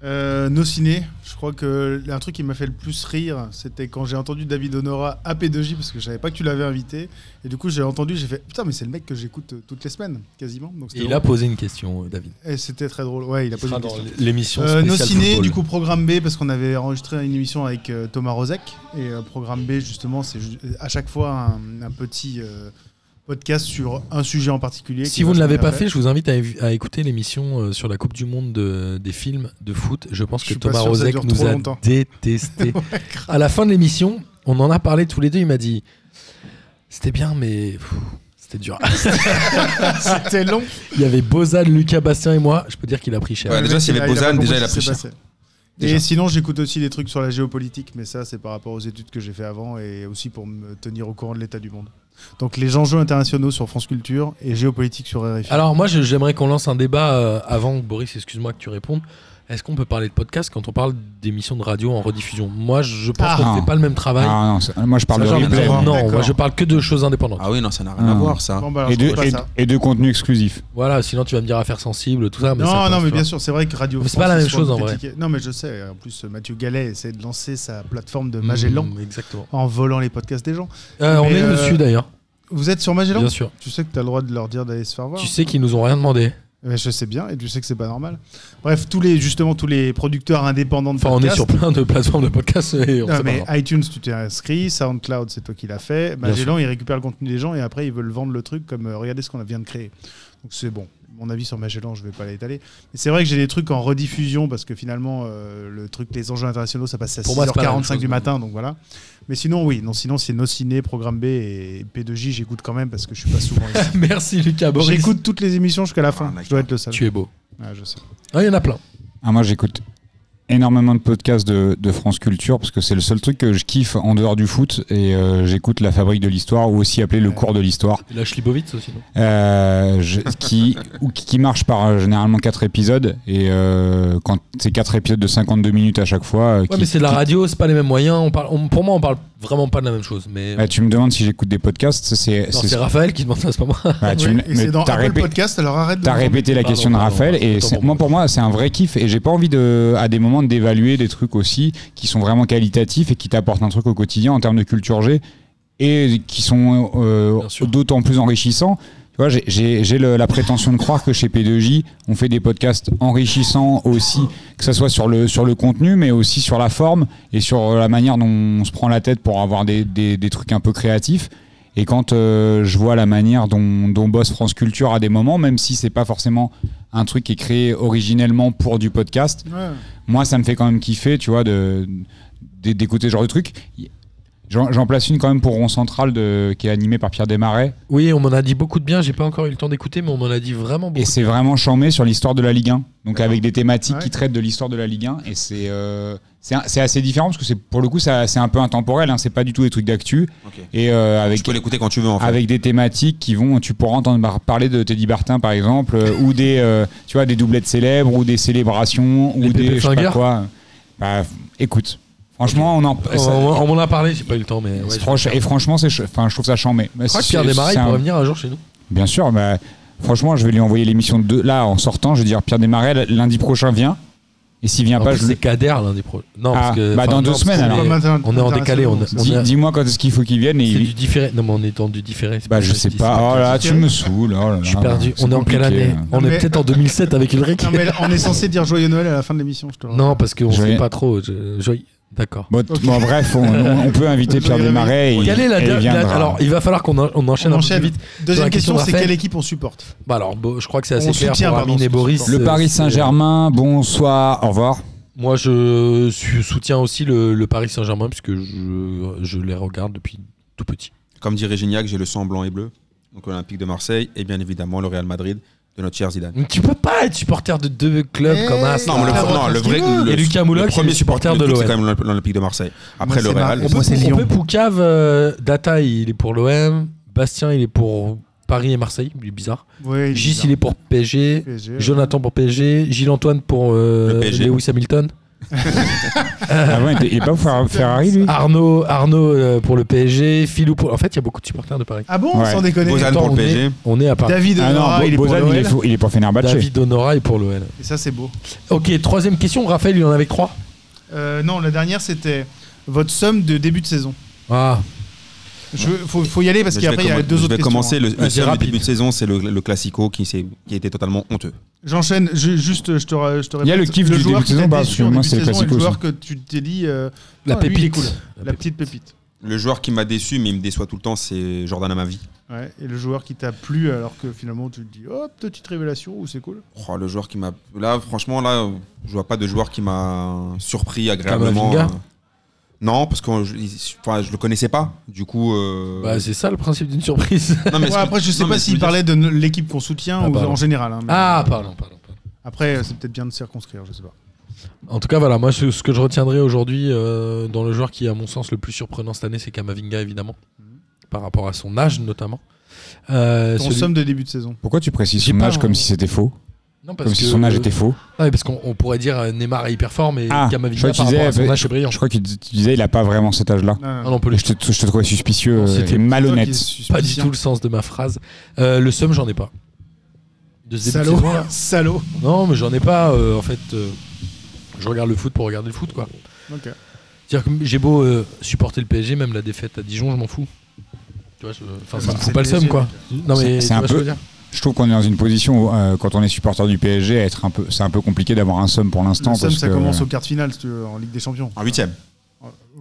Euh, nos ciné, je crois que un truc qui m'a fait le plus rire, c'était quand j'ai entendu David Honora à P2J, parce que je savais pas que tu l'avais invité. Et du coup, j'ai entendu, j'ai fait Putain, mais c'est le mec que j'écoute euh, toutes les semaines, quasiment. Donc, Et il a posé une question, euh, David. Et c'était très drôle. Ouais, il a Il posé une question. l'émission Euh, nos ciné, football. du coup, programme B, parce qu'on avait enregistré une émission avec euh, Thomas Rozek. Et programme B, justement, c'est à chaque fois un, un petit podcast sur un sujet en particulier. Si vous ne l'avez pas fait, je vous invite à, écouter l'émission euh, sur la Coupe du Monde de- des films de foot. Je pense Je que Thomas Rozek nous a longtemps. détesté. à la fin de l'émission, on en a parlé tous les deux. Il m'a dit C'était bien, mais c'était dur. C'était long. il y avait Bozan, Lucas Bastien et moi. Je peux dire qu'il a pris cher. Ouais, déjà, s'il y avait Bozan, déjà, il a pris cher. passé. Déjà. Et sinon, j'écoute aussi des trucs sur la géopolitique, mais ça, c'est par rapport aux études que j'ai fait avant et aussi pour me tenir au courant de l'état du monde. Donc, les enjeux internationaux sur France Culture et géopolitique sur RFI. Alors moi, j'aimerais qu'on lance un débat euh, avant, Boris, excuse-moi que tu répondes. Est-ce qu'on peut parler de podcast quand on parle d'émissions de radio en rediffusion? Moi, je pense Ah. qu'on ne fait pas le même travail. Ah non, moi je parle Ça, de genre, replay. non, moi je parle que de choses indépendantes. Ah oui, non, ça n'a rien Ah. à voir ça. Bon, bah, Et de, et, ça. et de contenu exclusif. Voilà, sinon tu vas me dire affaires sensibles, tout ça. Mais ça non, passe, non, mais bien sûr, c'est vrai que Radio Mais c'est pas la même chose, en vrai. Non, mais je sais. En plus, Mathieu Gallet essaie de lancer sa plateforme de Magellan Mm, exactement. en volant les podcasts des gens. Euh, on est euh, dessus d'ailleurs, Vous êtes sur Magellan? Bien sûr. Tu sais que tu as le droit de leur dire d'aller se faire voir. Tu sais qu'ils nous ont rien demandé. Mais je sais bien, et tu sais que c'est pas normal. Bref, tous les justement tous les producteurs indépendants de Enfin, on est podcasts. sur plein de plateformes de podcasts et on Non, sait mais pas. iTunes, tu t'es inscrit, SoundCloud, c'est toi qui l'as fait. Magellan, il récupère le contenu des gens et après, ils veulent vendre le truc comme euh, regardez ce qu'on vient de créer. Donc c'est bon. Mon avis sur Magellan, je vais pas l'étaler. Mais c'est vrai que j'ai des trucs en rediffusion parce que finalement, euh, le truc, les enjeux internationaux, ça passe à Pour moi, c'est pas la même 6h45 chose, du matin, donc voilà. Mais sinon, oui, non, sinon c'est nos ciné, programme B et P2J, j'écoute quand même parce que je suis pas souvent ici. Merci Lucas Boris. J'écoute toutes les émissions jusqu'à la fin. Ah, je dois être le seul. Tu es beau. Ah, je sais. Ah, Il y en a plein. Ah, moi j'écoute énormément de podcasts de, de France Culture parce que c'est le seul truc que je kiffe en dehors du foot et euh, j'écoute La Fabrique de l'Histoire ou aussi appelé Le Cours de l'Histoire. La Schlibovitz aussi, non? Euh, je- qui, ou qui marche par euh, généralement 4 épisodes et euh, quand c'est 4 épisodes de 52 minutes à chaque fois. Ouais, qui- mais c'est de la qui- radio, c'est pas les mêmes moyens. On parle, on- pour moi, on parle vraiment pas de la même chose. Mais Ouais, tu me demandes si j'écoute des podcasts, c'est c'est Raphaël qui demande ça, c'est pas moi. Ouais, tu me- c'est dans t'as répé- Podcast, alors arrête de. T'as répété la Pardon, question de Raphaël pardon, et c'est- pour moi moi. pour moi c'est un vrai kiff et j'ai pas envie de à des moments d'évaluer des trucs aussi qui sont vraiment qualitatifs et qui t'apportent un truc au quotidien en termes de culture G et qui sont euh, d'autant plus enrichissants. Tu vois, j'ai- la prétention de croire que chez P2J, on fait des podcasts enrichissants aussi, que ce soit sur le, sur le contenu, mais aussi sur la forme et sur la manière dont on se prend la tête pour avoir des, des- des trucs un peu créatifs. Et quand euh, je vois la manière dont, dont bosse France Culture à des moments, même si c'est pas forcément un truc qui est créé originellement pour du podcast, Ouais. moi ça me fait quand même kiffer, tu vois, de d'écouter ce genre de truc. J'en j'en place une quand même pour Rond Central de, qui est animé par Pierre Desmarais. Oui, on m'en a dit beaucoup de bien. J'ai pas encore eu le temps d'écouter, mais on m'en a dit vraiment beaucoup. Et c'est vraiment chambé sur l'histoire de la Ligue 1. Donc avec des thématiques Ouais. qui traitent de l'histoire de la Ligue 1. Et c'est euh, c'est assez différent parce que c'est pour le coup ça- c'est un peu intemporel. Hein, c'est pas du tout des trucs d'actu. Et euh, Tu avec peux l'écouter quand tu veux en fait. avec des thématiques qui vont, tu pourras entendre par- parler de Teddy Bartin par exemple, euh, ou des, euh, tu vois, des doublettes célèbres, ou des célébrations, Les ou des, je sais pas quoi. Bah, écoute, franchement, on en, On, ça- on- on m'en a parlé, j'ai pas eu le temps, mais. ouais, et franchement, c'est, enfin, je trouve ça chambé. Mais Je crois que Pierre Desmarais il un- pourrait venir un jour chez nous. Bien sûr, bah, franchement, je vais lui envoyer l'émission de là en sortant. Je vais dire Pierre Desmarais lundi prochain vient. Et s'il vient En pas, plus, je c'est Kader lundi pro. Non, Ah, parce que. bah, dans non, deux semaines, alors. On est en décalé. On, on dis-moi quand est-ce qu'il faut qu'il vienne. Et C'est il- du différé. Non, mais on est dans du différé. Bah, je sais pas. Oh là, tu me saoules. oh là Je suis perdu. On est en quelle année On est peut-être en 2007 avec Ulrich. Non, mais on est censé dire joyeux Noël à la fin de l'émission. Non, parce qu'on Je sait pas trop. je- D'accord. Bon, Ok. bon, bref, on, on- on peut inviter Pierre Desmarais. et il- Quelle est la, et il la- viendra. Alors, il va falloir qu'on en- on enchaîne On un peu enchaîne. plus vite. Deuxième question c'est quelle équipe on supporte? Bah alors, bon, je crois que c'est assez On clair soutient, pour Amine et Boris. Le Paris Saint-Germain, bonsoir, au revoir. Moi, je soutiens aussi le, le Paris Saint-Germain puisque je, je les regarde depuis tout petit. Comme dirait Gignac, j'ai le sang blanc et bleu. Donc l'Olympique de Marseille et bien évidemment le Real Madrid de notre cher Zidane. Mais tu peux pas être supporter de deux clubs Eh, comme As. Non, mais le, non, le vrai. Et le- Lucas Moulox, le premier supporter le de truc, C'est l'OM. quand même l'Olympique de Marseille. Après Moi, le Real. On on Lyon. peut Poucave, euh, Data, il est pour l'OM. Bastien, il est pour Paris et Marseille. Il est bizarre. Ouais, il est Gis, bizarre. il est pour PSG. PSG, ouais. Jonathan pour PSG. Gilles Antoine pour euh, Le PSG. Lewis Hamilton. Ah ouais, il est pas pour Ferrari, lui Arnaud, Arnaud euh, pour le PSG. Philou pour. En fait, il y a beaucoup de supporters de Paris. Ah bon, Ouais. sans déconner. Bozan pour le on est- PSG. On est à Paris. David Ah Honora, non, il est pour Bozan, il est, l'OL. fou- il est pour Fenerbahçe. David Honora est pour l'OL. Et ça, c'est beau. Ok, troisième question. Raphaël, il y en avait que trois. Euh, non, la dernière, c'était votre somme de début de saison. Ah, Je, faut, faut y aller parce je vais qu'après, il y a deux je autres vais questions. commencer. hein. Le, le seul début de saison, c'est le, le Classico qui, qui a été totalement honteux. J'enchaîne, ju- juste, je te, je te Il y a répète, le kiff du début de saison, bah, début c'est le classico le joueur aussi. que tu t'es dit. euh, la ah, lui, il pépite. cool. La La petite pépite. Le joueur qui m'a déçu, mais il me déçoit tout le temps, c'est Jordan Amavi. Ouais, et le joueur qui t'a plu alors que finalement tu te dis oh petite révélation ou c'est cool? Oh, le joueur qui m'a. Là, franchement, là, je vois pas de joueur qui m'a surpris agréablement. Euh. Non, parce que enfin, je le connaissais pas. Du coup. euh, Bah, c'est ça le principe d'une surprise. non, mais Ouais, ce que- après je sais non, pas s'il dire, parlait de l'équipe qu'on soutient Ah, ou pardon. en général. hein, mais- ah, pardon, pardon. pardon. Après c'est peut-être bien de circonscrire, je sais pas. En tout cas, voilà, moi, ce, ce que je retiendrai aujourd'hui euh, dans le joueur qui est, à mon sens, le plus surprenant cette année, c'est Kamavinga, évidemment, par rapport à son âge, notamment. Euh, Ton celui- somme de début de saison. Pourquoi tu précises son âge un- comme si c'était faux? Non, parce Comme si que- son âge était faux Non, mais parce qu'on on pourrait dire euh, Neymar est hyper fort, mais Ah, je Kamavinga, crois que tu par rapport à disais, son âge, c'est brillant. je crois que tu tu disais il a pas vraiment cet âge-là. Non, non, Ah non, plus. Je te, je te trouvais suspicieux Non, euh, c'était et malhonnête. Pas du tout le sens de ma phrase. Euh, le seum, j'en ai pas. De ce début de Salaud, saison, là. salaud. Non, mais j'en ai pas. euh, en fait, euh, je regarde le foot pour regarder le foot, quoi. Ok. C'est-à-dire que j'ai beau euh, supporter le PSG, même la défaite à Dijon, je m'en fous. Tu vois, je- enfin, ça me C'est fout pas le seum, PSG, quoi. Non, mais C'est tu un vois ce que peu- je veux dire Je trouve qu'on est dans une position où, euh, quand on est supporter du PSG, être un peu, c'est un peu compliqué d'avoir un somme pour l'instant. Le Somme, ça que- commence au quart de finale si tu veux, en Ligue des Champions. En huitième.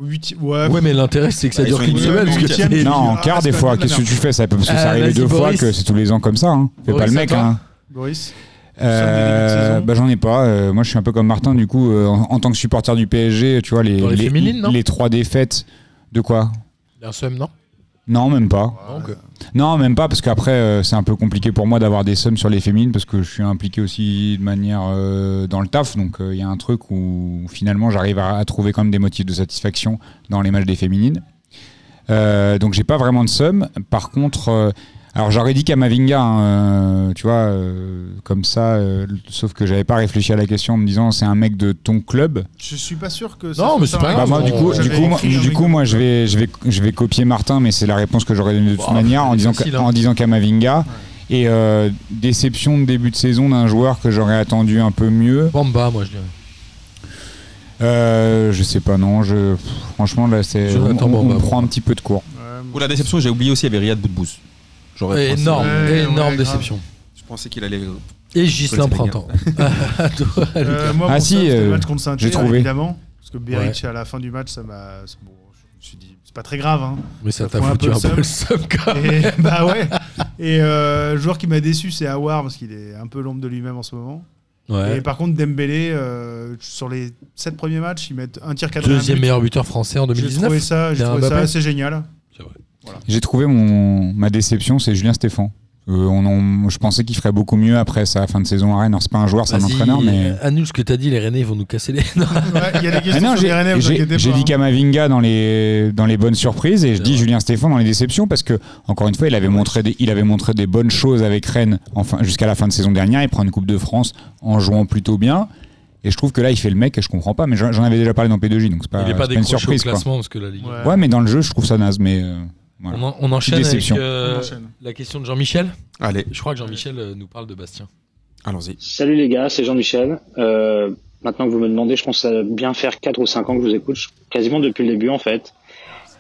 Huit- ouais. Ouais, mais l'intérêt, c'est que ça Bah, dure qu'une semaine. parce que Non, en Ah, quart c'est des fois. Qu'est-ce que tu fais? Ça peut, Parce que Ah, vas-y, deux fois Boris. que c'est tous les ans comme ça. Hein. Fais pas le mec. Hein. Boris. Euh, bah, j'en ai pas. Euh, moi, je suis un peu comme Martin. Du coup, euh, en, en tant que supporter du PSG, tu vois les les les trois défaites de quoi? Un seum, non? Non, même pas. Euh, Non, même pas, parce qu'après, euh, c'est un peu compliqué pour moi d'avoir des sommes sur les féminines, parce que je suis impliqué aussi de manière euh, dans le taf. Donc, euh, il y a un truc où finalement, j'arrive à, à trouver quand même des motifs de satisfaction dans les matchs des féminines. Donc, j'ai pas vraiment de somme. Par contre, alors j'aurais dit Kamavinga, hein, euh, tu vois, euh, comme ça, euh, sauf que j'avais pas réfléchi à la question en me disant c'est un mec de ton club. Je suis pas sûr que ça Non, soit mais c'est pas Bah, grave. moi, du coup, du coup, moi, du coup, moi, je vais, je vais, je vais copier Martin, mais c'est la réponse que j'aurais donnée de toute Bah, manière en disant, facile, hein. en disant Kamavinga. Et euh, déception de début de saison d'un joueur que j'aurais attendu un peu mieux. Bamba, moi je dirais. Euh, je sais pas, non. Je, pff, franchement, là, c'est, on, on- on prend un petit peu de cours. Pour la déception, j'ai oublié aussi, il y avait Riyad Boudbouz. J'aurais pensé- Énorme, Ouais, énorme ouais, déception. Je pensais qu'il allait. Et Gislain Printemps. Toi, Euh, moi, Ah pour si, ça, c'était euh, le match contre saint j'ai trouvé. évidemment. Parce que Beric, à la fin du match, ça m'a. c'est Bon, je me suis dit, c'est pas très grave. Hein. Mais ça t'a un foutu peu un le peu le seum quand même. Et, bah ouais. Et euh, le joueur qui m'a déçu, c'est Awar, parce qu'il est un peu l'ombre de lui-même en ce moment. Ouais. Et par contre, Dembélé, euh, sur les 7 premiers matchs, ils mettent un tir cadré. un Deuxième but. meilleur buteur français en J'ai 2019. trouvé ça, j'ai trouvé ça Mbappé. assez génial. C'est vrai. J'ai trouvé mon, ma déception, c'est Julien Stéphan. Euh, on en- je pensais qu'il ferait beaucoup mieux après sa fin de saison à Rennes. Alors, c'est pas un joueur, c'est un entraîneur, mais. Annule ce que t'as dit, les Rennais ils vont nous casser les. Ouais, il y a des Ah questions non, sur les Rennais, vous j'ai inquiétez j'ai pas. dit hein. Kamavinga dans les, dans les bonnes surprises et je dis. Julien Stéphane dans les déceptions parce que, encore une fois, il avait, montré des, il avait montré des bonnes choses avec Rennes enfin, jusqu'à la fin de saison dernière. Il prend une Coupe de France en jouant plutôt bien. Et je trouve que là, il fait le mec et je comprends pas. Mais j'en avais déjà parlé dans P2J, donc c'est pas, Il est pas c'est pas une décroché au surprise. Quoi. classement parce que la Ligue. Ouais. Ouais, mais dans le jeu, je trouve ça naze. Mais euh, voilà. On, en- on enchaîne avec euh, On enchaîne. la question de Jean-Michel. Allez, Je crois que Jean-Michel euh, nous parle de Bastien. allons-y. Salut les gars, c'est Jean-Michel. Euh, maintenant que vous me demandez, je pense que ça bien faire 4 ou 5 ans que je vous écoute, je- quasiment depuis le début en fait.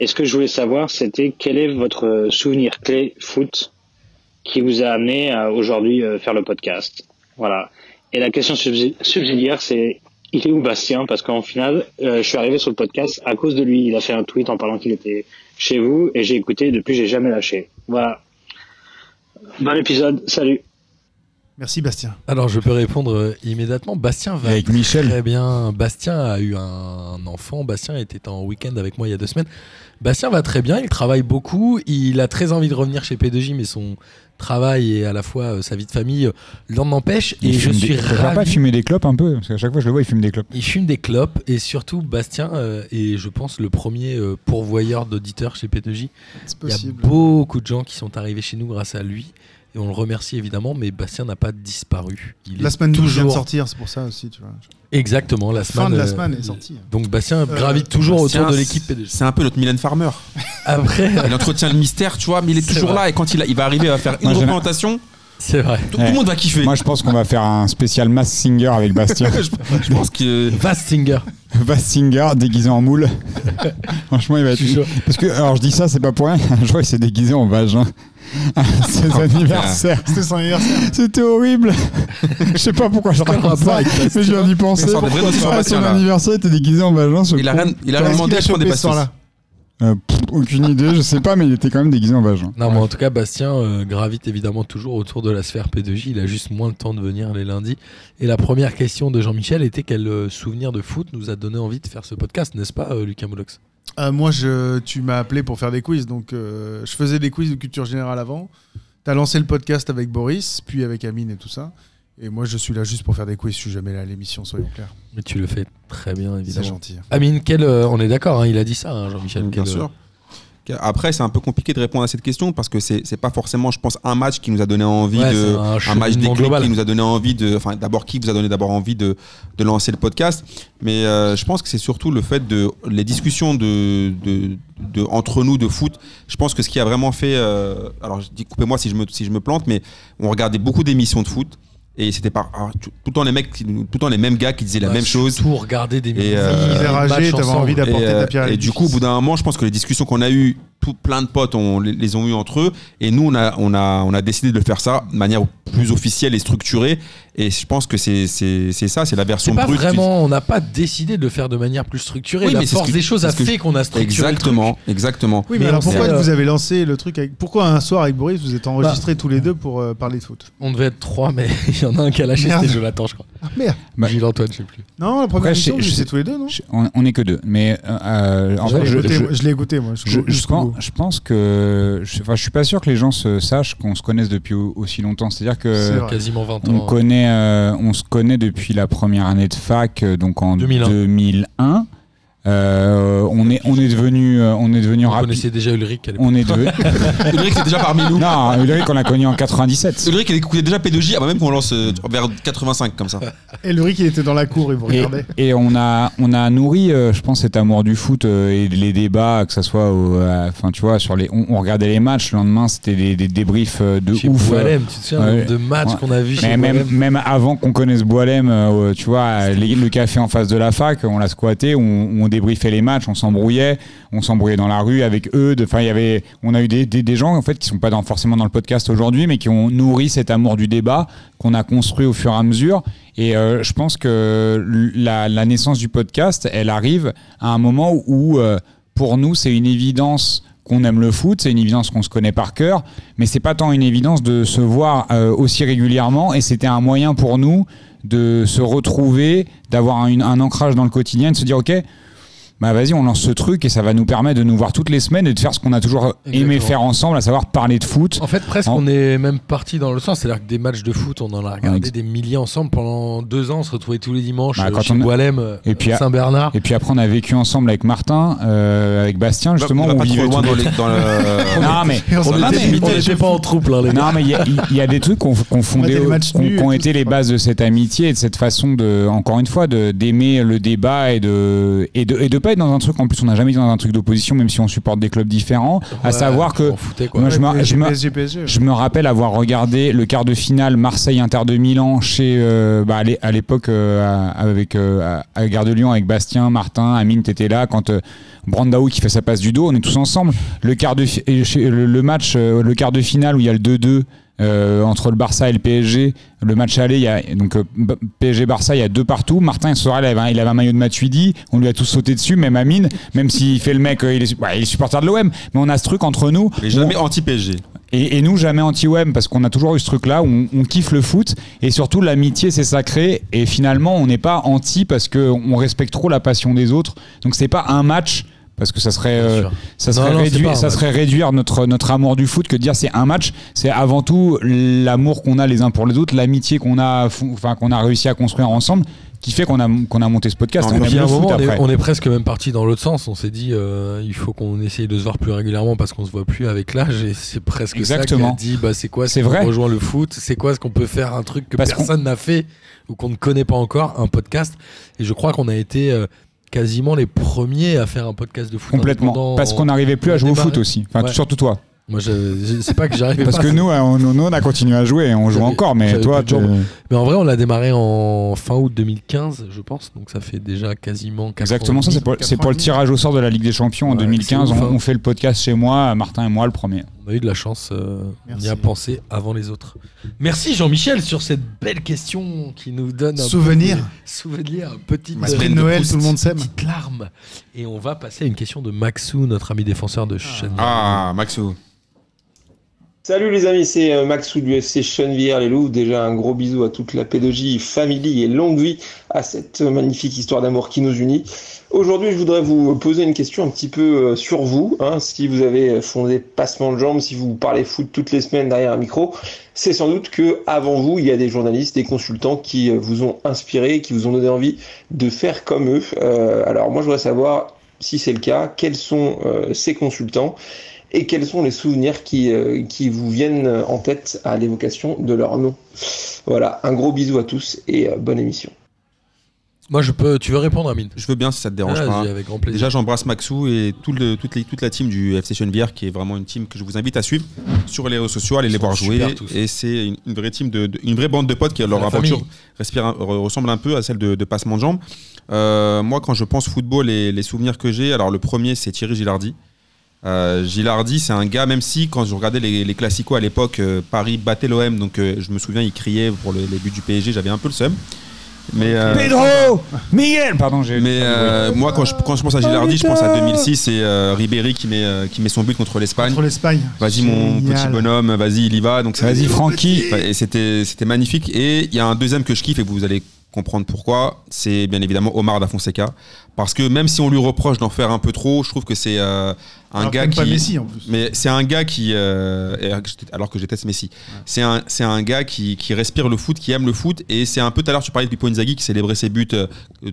Et ce que je voulais savoir, c'était quel est votre souvenir clé foot qui vous a amené à aujourd'hui euh, faire le podcast? Voilà. Et la question subsi- subsidiaire, c'est il est où Bastien? Parce qu'en final, euh, je suis arrivé sur le podcast à cause de lui. Il a fait un tweet en parlant qu'il était chez vous et j'ai écouté. Depuis, j'ai jamais lâché. Voilà. Bon épisode. Salut. Merci Bastien. Alors je peux répondre euh, immédiatement. Bastien va Avec Michel. très bien. Bastien a eu un enfant. Bastien était en week-end avec moi il y a deux semaines. Bastien va très bien. Il travaille beaucoup. Il a très envie de revenir chez P2J, mais son travail et à la fois euh, sa vie de famille euh, l'en empêche. Et Il je fume suis des... faut pas ravi. fumer des clopes un peu Parce qu'à chaque fois, je le vois, il fume des clopes. Il fume des clopes et surtout Bastien euh, est, je pense, le premier euh, pourvoyeur d'auditeurs chez P2J. C'est Il y a beaucoup de gens qui sont arrivés chez nous grâce à lui et on le remercie évidemment. Mais Bastien n'a pas disparu. Il La est semaine toujours... vient de sortir, c'est pour ça aussi, tu vois. exactement la semaine. Fin de la euh, semaine est sortie. Donc Bastien Euh, gravite toujours Bastien, autour de l'équipe P2J. C'est un peu notre Mylène Farmer. Après, Il entretient le mystère, tu vois, mais il est toujours vrai. là. Et quand il, a- il va arriver à faire une représentation, c'est vrai. tout, Ouais. tout le monde va kiffer. Moi, je pense qu'on va faire un spécial Mass Singer avec Bastien. je, je pense que. Vastinger. Mass Singer déguisé en moule. Franchement, il va être. Parce que, alors je dis ça, c'est pas pour rien. Un jour, il s'est déguisé en vagin. à ses Oh, anniversaires. C'était son anniversaire. C'était horrible. je sais pas pourquoi je raconte ça, mais je viens d'y penser. À son là. anniversaire, il était déguisé en Il a rien, il a Qu'est-ce demandé prendre des soir-là Euh, pff, aucune idée, je sais pas, mais il était quand même déguisé en vagin. Non, mais en tout cas, Bastien euh, gravite évidemment toujours autour de la sphère P2J. Il a juste moins le temps de venir les lundis. Et la première question de Jean-Michel était quel euh, souvenir de foot nous a donné envie de faire ce podcast, n'est-ce pas, euh, Lucas Moulox? Euh, moi, je, tu m'as appelé pour faire des quiz, donc euh, je faisais des quiz de culture générale avant. Tu as lancé le podcast avec Boris, puis avec Amine et tout ça. Et moi, je suis là juste pour faire des quiz. Je suis jamais là à l'émission, soyons clairs. Mais tu le fais très bien, C'est évidemment. gentil. Amine, quel, euh, on est d'accord, hein, il a dit ça, hein, Jean-Michel. Bien quel, euh, sûr. Après, c'est un peu compliqué de répondre à cette question parce que c'est pas forcément, je pense, un match qui nous a donné envie Ouais, de, un un match déclic qui nous a donné envie de, enfin, d'abord qui vous a donné d'abord envie de, de lancer le podcast. Mais euh, je pense que c'est surtout le fait de les discussions de, de, de- entre nous de foot. Je pense que ce qui a vraiment fait, euh, alors je dis coupez-moi si je me si je me plante, mais on regardait beaucoup d'émissions de foot. Et c'était pas ah, tout, tout le temps les mecs, qui- tout le temps les mêmes gars qui disaient la même chose. Tout regarder des Et, musiques, euh, t'avais envie d'apporter Et, euh, ta pierre à et du coup, au bout d'un moment, je pense que les discussions qu'on a eues, tout plein de potes on, les, les ont eues entre eux. Et nous, on a, on, a, on a décidé de faire ça de manière plus officielle et structurée. Et je pense que c'est c'est- c'est ça, c'est la C'est version pas brute. vraiment, on n'a pas décidé de le faire de manière plus structurée. Oui, la mais c'est force que- des choses c'est a fait qu'on a structuré. Exactement, exactement. Oui, mais, Mais alors pourquoi euh, vous avez lancé le truc avec... Pourquoi un soir avec Boris, vous êtes enregistrés tous les deux pour euh, parler de foot? On devait être trois, mais il y en a un qui a lâché, c'était Jonathan, je crois. Ah merde Bah- Gilles Antoine, je sais plus. Non, la première Après, émission, étiez tous les deux, non? on, on est que deux. Mais euh, en Je fait, je l'ai écouté, moi. je- je pense- que. Je, enfin, je suis pas sûr que les gens se sachent qu'on se connaisse depuis au- aussi longtemps. C'est-à-dire C'est que. vrai. Quasiment 20 On, ans. connaît, euh, on se connaît depuis la première année de fac, euh, donc en 2001. 2001. Euh, on est on est devenu euh, on est devenu On rapide. connaissait déjà Ulrich. On est devenu. Ulrich c'est déjà parmi nous. non, Ulrich on l'a connu en 97. Ulrich il écoutait déjà P2J avant même qu'on lance euh, vers 85 comme ça. Et le Rick, il était dans la cour, il vous Et, regardait. et on a on a nourri, euh, je pense, cet amour du foot euh, et les débats, que ça soit, enfin tu vois, sur les, on, on regardait les matchs. Le lendemain, c'était des, des débriefs de Chez ouf. Boilem, tu te souviens, le nombre de matchs Ouais. qu'on a vu chez même, même avant qu'on connaisse Boilem, euh, tu vois, les- le café en face de la fac, on l'a squatté, on, on débriefait les matchs, on s'embrouillait, on s'embrouillait dans la rue avec eux. Enfin, il y avait, on a eu des, gens en fait qui sont pas forcément dans le podcast aujourd'hui, mais qui ont nourri cet amour du débat qu'on a construit au fur et à mesure. Et euh, je pense que la, naissance du podcast, elle arrive à un moment où, euh, pour nous, c'est une évidence qu'on aime le foot, c'est une évidence qu'on se connaît par cœur, mais c'est pas tant une évidence de se voir euh, aussi régulièrement, et c'était un moyen pour nous de se retrouver, d'avoir un ancrage dans le quotidien, de se dire ok, bah vas-y, on lance ce truc et ça va nous permettre de nous voir toutes les semaines et de faire ce qu'on a toujours aimé Exactement. faire ensemble, à savoir parler de foot. En fait, presque, En- on est même parti dans le sens. C'est-à-dire que des matchs de foot, on en a regardé des milliers ensemble pendant deux ans. On se retrouvait tous les dimanches Bah, euh, quand chez on a- Boilem, euh, Et puis, à- Saint-Bernard. Et puis après, on a vécu ensemble avec Martin, euh, avec Bastien, justement. on va on pas trop vivait loin dans, les- dans le. Non, mais on On s'en Non, était, mais- on était pas en troupe là, les gars. Non, mais il y, a- il y a des trucs qu'on fondait, qu'on tout, été les bases de cette amitié et de cette façon de, encore une fois, d'aimer le débat de et de pas être dans un truc. En plus, on n'a jamais été dans un truc d'opposition, même si on supporte des clubs différents. à savoir que moi, je me, je me- PSG, PSG. je me rappelle avoir regardé le quart de finale Marseille-Inter de Milan chez euh, bah, à l'é- à l'époque euh, avec euh, à, Gare de Lyon avec Bastien, Martin, Amine, t'étais là quand euh, Brandao qui fait sa passe du dos, on est tous ensemble. Le quart de le match, euh, le quart de finale où il y a le 2-2 euh, entre le Barça et le PSG, le match aller, il y a donc euh, B- PSG Barça, il y a deux partout. Martin soir il avait, un, il avait un maillot de Matuidi, on lui a tous sauté dessus, même Amine, même s'il fait le mec, euh, il est, ouais, il est supporter de l'OM, mais on a ce truc entre nous. Mais jamais anti-PSG. et, et nous, jamais anti-web, parce qu'on a toujours eu ce truc-là, où on, on kiffe le foot, et surtout l'amitié, c'est sacré, et finalement, on n'est pas anti parce qu'on respecte trop la passion des autres. Donc c'est pas un match, parce que ça serait, euh, ça Non, serait, non, réduire, pas un ça match. serait réduire notre, notre amour du foot que de dire c'est un match. C'est avant tout l'amour qu'on a les uns pour les autres, l'amitié qu'on a, enfin, qu'on a réussi à construire ensemble, qui fait qu'on a, qu'on a monté ce podcast. Et on aime puis à le foot moment, on est, après. on est presque même parti dans l'autre sens. On s'est dit, euh, il faut qu'on essaye de se voir plus régulièrement parce qu'on se voit plus avec l'âge. Et c'est presque Exactement. ça qui a dit, bah, c'est quoi ce C'est vrai. rejoint le foot? C'est quoi ce qu'on peut faire un truc que Parce personne n'a fait ou qu'on ne connaît pas encore, un podcast? Et je crois qu'on a été euh, quasiment les premiers à faire un podcast de foot Complètement. Parce qu'on n'arrivait plus à a jouer au foot aussi. Enfin, Ouais. surtout toi. Moi, je, c'est pas que j'arrivais Parce pas. que nous, on, nous, on a continué à jouer, on joue encore, mais toi, t'es- Mais en vrai, on l'a démarré en fin août 2015, je pense. Donc ça fait déjà quasiment 4 Exactement ans ça, et c'est pour, c'est pour le tirage au sort de la Ligue des Champions en Ouais, 2015. c'est ouf, on, hein. on fait le podcast chez moi, Martin et moi le premier. On a eu de la chance, euh, on y a pensé avant les autres. Merci Jean-Michel sur cette belle question qui nous donne un Souvenir. peu de- souvenir, petite, semaine de Noël, tout le monde s'aime. petite larme. Et on va passer à une question de Maxou, notre ami défenseur de Chenvière. Ah, Maxou. Salut les amis, c'est euh, Maxou du FC Chenevière les Loups. Déjà un gros bisou à toute la pédagogie, famille et longue vie à cette euh, magnifique histoire d'amour qui nous unit. Aujourd'hui, je voudrais vous poser une question un petit peu euh, sur vous. hein. Si vous avez fondé Passement de Jambes, si vous parlez foot toutes les semaines derrière un micro, c'est sans doute que avant vous, il y a des journalistes, des consultants qui euh, vous ont inspiré, qui vous ont donné envie de faire comme eux. Euh, alors moi, je voudrais savoir si c'est le cas, quels sont euh, ces consultants? Et quels sont les souvenirs qui, euh, qui vous viennent en tête à l'évocation de leur nom? Voilà, un gros bisou à tous et euh, bonne émission. Moi, je peux. Tu veux répondre, Amine? Je veux bien si ça te dérange pas. avec grand plaisir. Déjà, j'embrasse Maxou et tout le- toute, les- toute la team du FC Chenevière, qui est vraiment une team que je vous invite à suivre sur les réseaux sociaux, allez les voir jouer. tous. Et c'est une, une vraie team, de, de- une vraie bande de potes qui, leur la aventure respire ressemble un peu à celle de, de Passement de Jambes. Euh, moi, quand je pense football et les souvenirs que j'ai, alors le premier, c'est Thierry Gilardi. Euh, Gilardi, c'est un gars, même si quand je regardais les, les classicos à l'époque, euh, Paris battait l'OM, donc euh, je me souviens, il criait pour le- les buts du PSG, j'avais un peu le seum. Mais, euh, Pedro Miguel Pardon, j'ai. mais euh, moi, quand je, quand je pense à Gilardi, je pense à 2006 et euh, Ribéry qui met, euh, qui met son but contre l'Espagne. Contre l'Espagne. Vas-y mon Génial. petit bonhomme, vas-y il y va. Donc c'est- Vas-y, Francky. Et c'était c'était magnifique. Et il y a un deuxième que je kiffe et vous allez comprendre pourquoi. C'est bien évidemment Omar da Fonseca Parce que même si on lui reproche d'en faire un peu trop, je trouve que c'est euh, un Alors gars qui. pas Messi, en plus. Mais c'est un gars qui. euh, alors que je déteste Messi. C'est un, c'est un gars qui, qui respire le foot, qui aime le foot. Et c'est un peu tout à l'heure, tu parlais de Pippo Inzaghi qui célébrait ses buts. euh,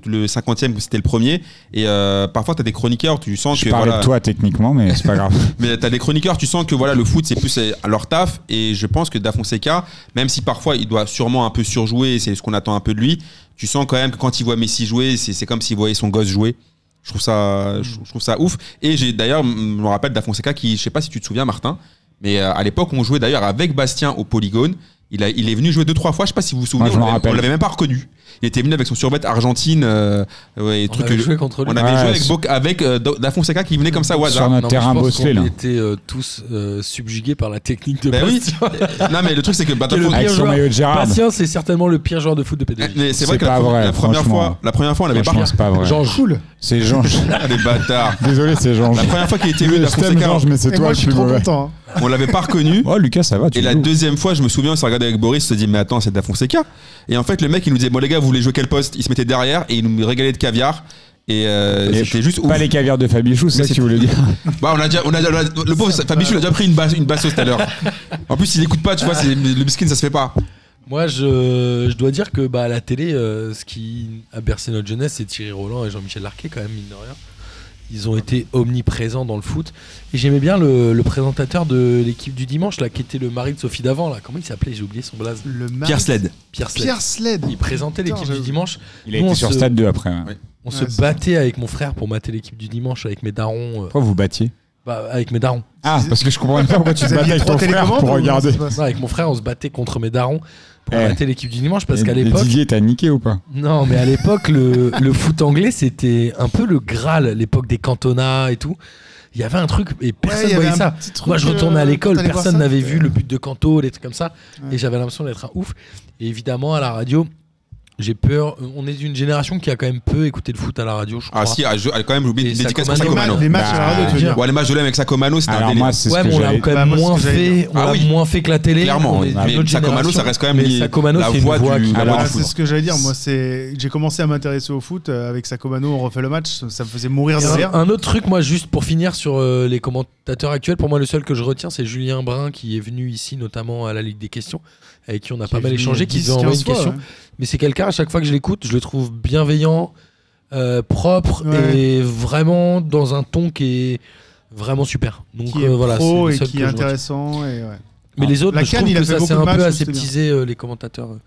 le 50e, c'était le premier. Et euh, parfois, tu as des chroniqueurs, tu sens Je que. parlais voilà, de toi techniquement, mais c'est pas grave. mais t'as des chroniqueurs, tu sens que voilà, le foot c'est plus euh, leur taf et je pense que Da Fonseca, même si parfois il doit sûrement un peu surjouer, c'est ce qu'on attend un peu de lui, tu sens quand même que quand il voit Messi jouer, c'est c'est comme s'il voyait son gosse jouer. Je trouve ça, je, trouve ça ouf. Et j'ai d'ailleurs, je me rappelle Da Fonseca qui, je sais pas si tu te souviens Martin, mais euh, à l'époque on jouait d'ailleurs avec Bastien au Polygone. Il, a, il est venu jouer deux trois fois, je sais pas si vous vous souvenez, Moi, on l'avait même pas reconnu. Il était venu avec son survêt Argentine. euh, ouais, On truc avait que- joué contre lui. On avait Ouais, joué avec, avec euh, Da Fonseca qui venait comme ça au hasard. Sur Non, mais terrain bosselé, là. était euh, tous euh, subjugués par la technique de Ben oui. Non mais le truc c'est que bah, Qui Da Fonseca- Avec son maillot de Gérard. Bastien, c'est certainement le pire joueur de foot de P2J. Mais c'est vrai que la, pas pre- vrai, la première fois, la première fois, on l'avait pas. Franchement, c'est pas vrai. Jean Cool. C'est Jean. Les bâtards. Désolé, c'est Jean. La première fois qu'il était venu, t'aime, Fonseca, Georges, mais c'est toi mauvais. content. hein. on l'avait pas reconnu. Oh, Lucas, ça va, tu Et la deuxième fois, je me souviens, on s'est regardé avec Boris, on se dit, mais attends, c'est Da Fonseca. Et en fait, le mec, il nous disait, bon, les gars, vous voulez jouer quel poste Il se mettait derrière et il nous régalait de caviar. Et, euh, c'était juste ouf. Pas les caviars de Fabichou, c'est ça que tu voulais dire. Bah, on a déjà, on a, on a- le pauvre Fabichou, il a déjà pris une, basse, une basse tout à l'heure. En plus, il écoute pas, tu vois, c'est- le biscuit, ça se fait pas. Moi, je, je dois dire que bah, à la télé, euh, ce qui a bercé notre jeunesse, c'est Thierry Roland et Jean-Michel Larquet, quand même, mine de rien. Ils ont été omniprésents dans le foot. Et j'aimais bien le, le présentateur de l'équipe du dimanche, là, qui était le mari de Sophie Davant. Là. Comment il s'appelait? J'ai oublié son blaze. Le mari- Pierre Sled. Pierre Sled. Pierre Sled. Il présentait l'équipe du dimanche. Il a Nous, été sur se- Stade 2 après. ouais. On Ouais, se battait avec mon frère pour mater l'équipe du dimanche avec mes darons. euh, Pourquoi vous battiez? Bah, avec mes darons. Ah, parce que je comprenais pas pourquoi tu te battais avec ton frère pour ou regarder. Non, avec mon frère, on se battait contre mes darons pour Eh. mater l'équipe du dimanche parce Et- qu'à l'époque. Didier, t'as niqué ou pas Non, mais à l'époque, le, le foot anglais, c'était un peu le Graal, l'époque des cantonats et tout. Il y avait un truc et personne avait voyait ça. Moi, je retournais à euh, l'école, personne n'avait vu le but de Canto, les trucs comme ça. Ouais. Et j'avais l'impression d'être un ouf. Et évidemment, à la radio, j'ai peur. On est d'une génération qui a quand même peu écouté le foot à la radio, je crois. Ah si, ah, je- ah, quand même, j'ai oublié une dédicace pour Sacomano. Les matchs à la radio, tu veux dire Ouais, les matchs de l'OM avec Sacomano, c'était un délire. moi, c'est ce ouais, que mais on l'a j'allais quand Bah, même moins fait, on Ah l'a moins fait que la télé. Clairement, mais Sacomano, ça reste quand même la voix du- qui- la voix Alors, du c'est ce que j'allais dire. Moi, c'est j'ai commencé à m'intéresser au foot euh, avec Sacomano. On refait le match. Ça me faisait mourir de rire. un, un autre truc, moi, juste pour finir sur euh, les commentateurs actuels, pour moi, le seul que je retiens, c'est Julien Brun qui est venu ici, notamment à la Ligue des questions, avec qui on a Qui pas mal échangé, qui 10, nous a envoyé 15 une fois, question. ouais. Mais c'est quelqu'un, à chaque fois que je l'écoute, je le trouve bienveillant, euh, propre Ouais. et vraiment dans un ton qui est vraiment super. Donc Qui est euh, voilà, pro c'est et le seul qui que est intéressant. Et ouais. Mais les autres, La je Cannes, trouve il a que fait ça beaucoup c'est un matchs, peu aseptisé euh, les commentateurs euh,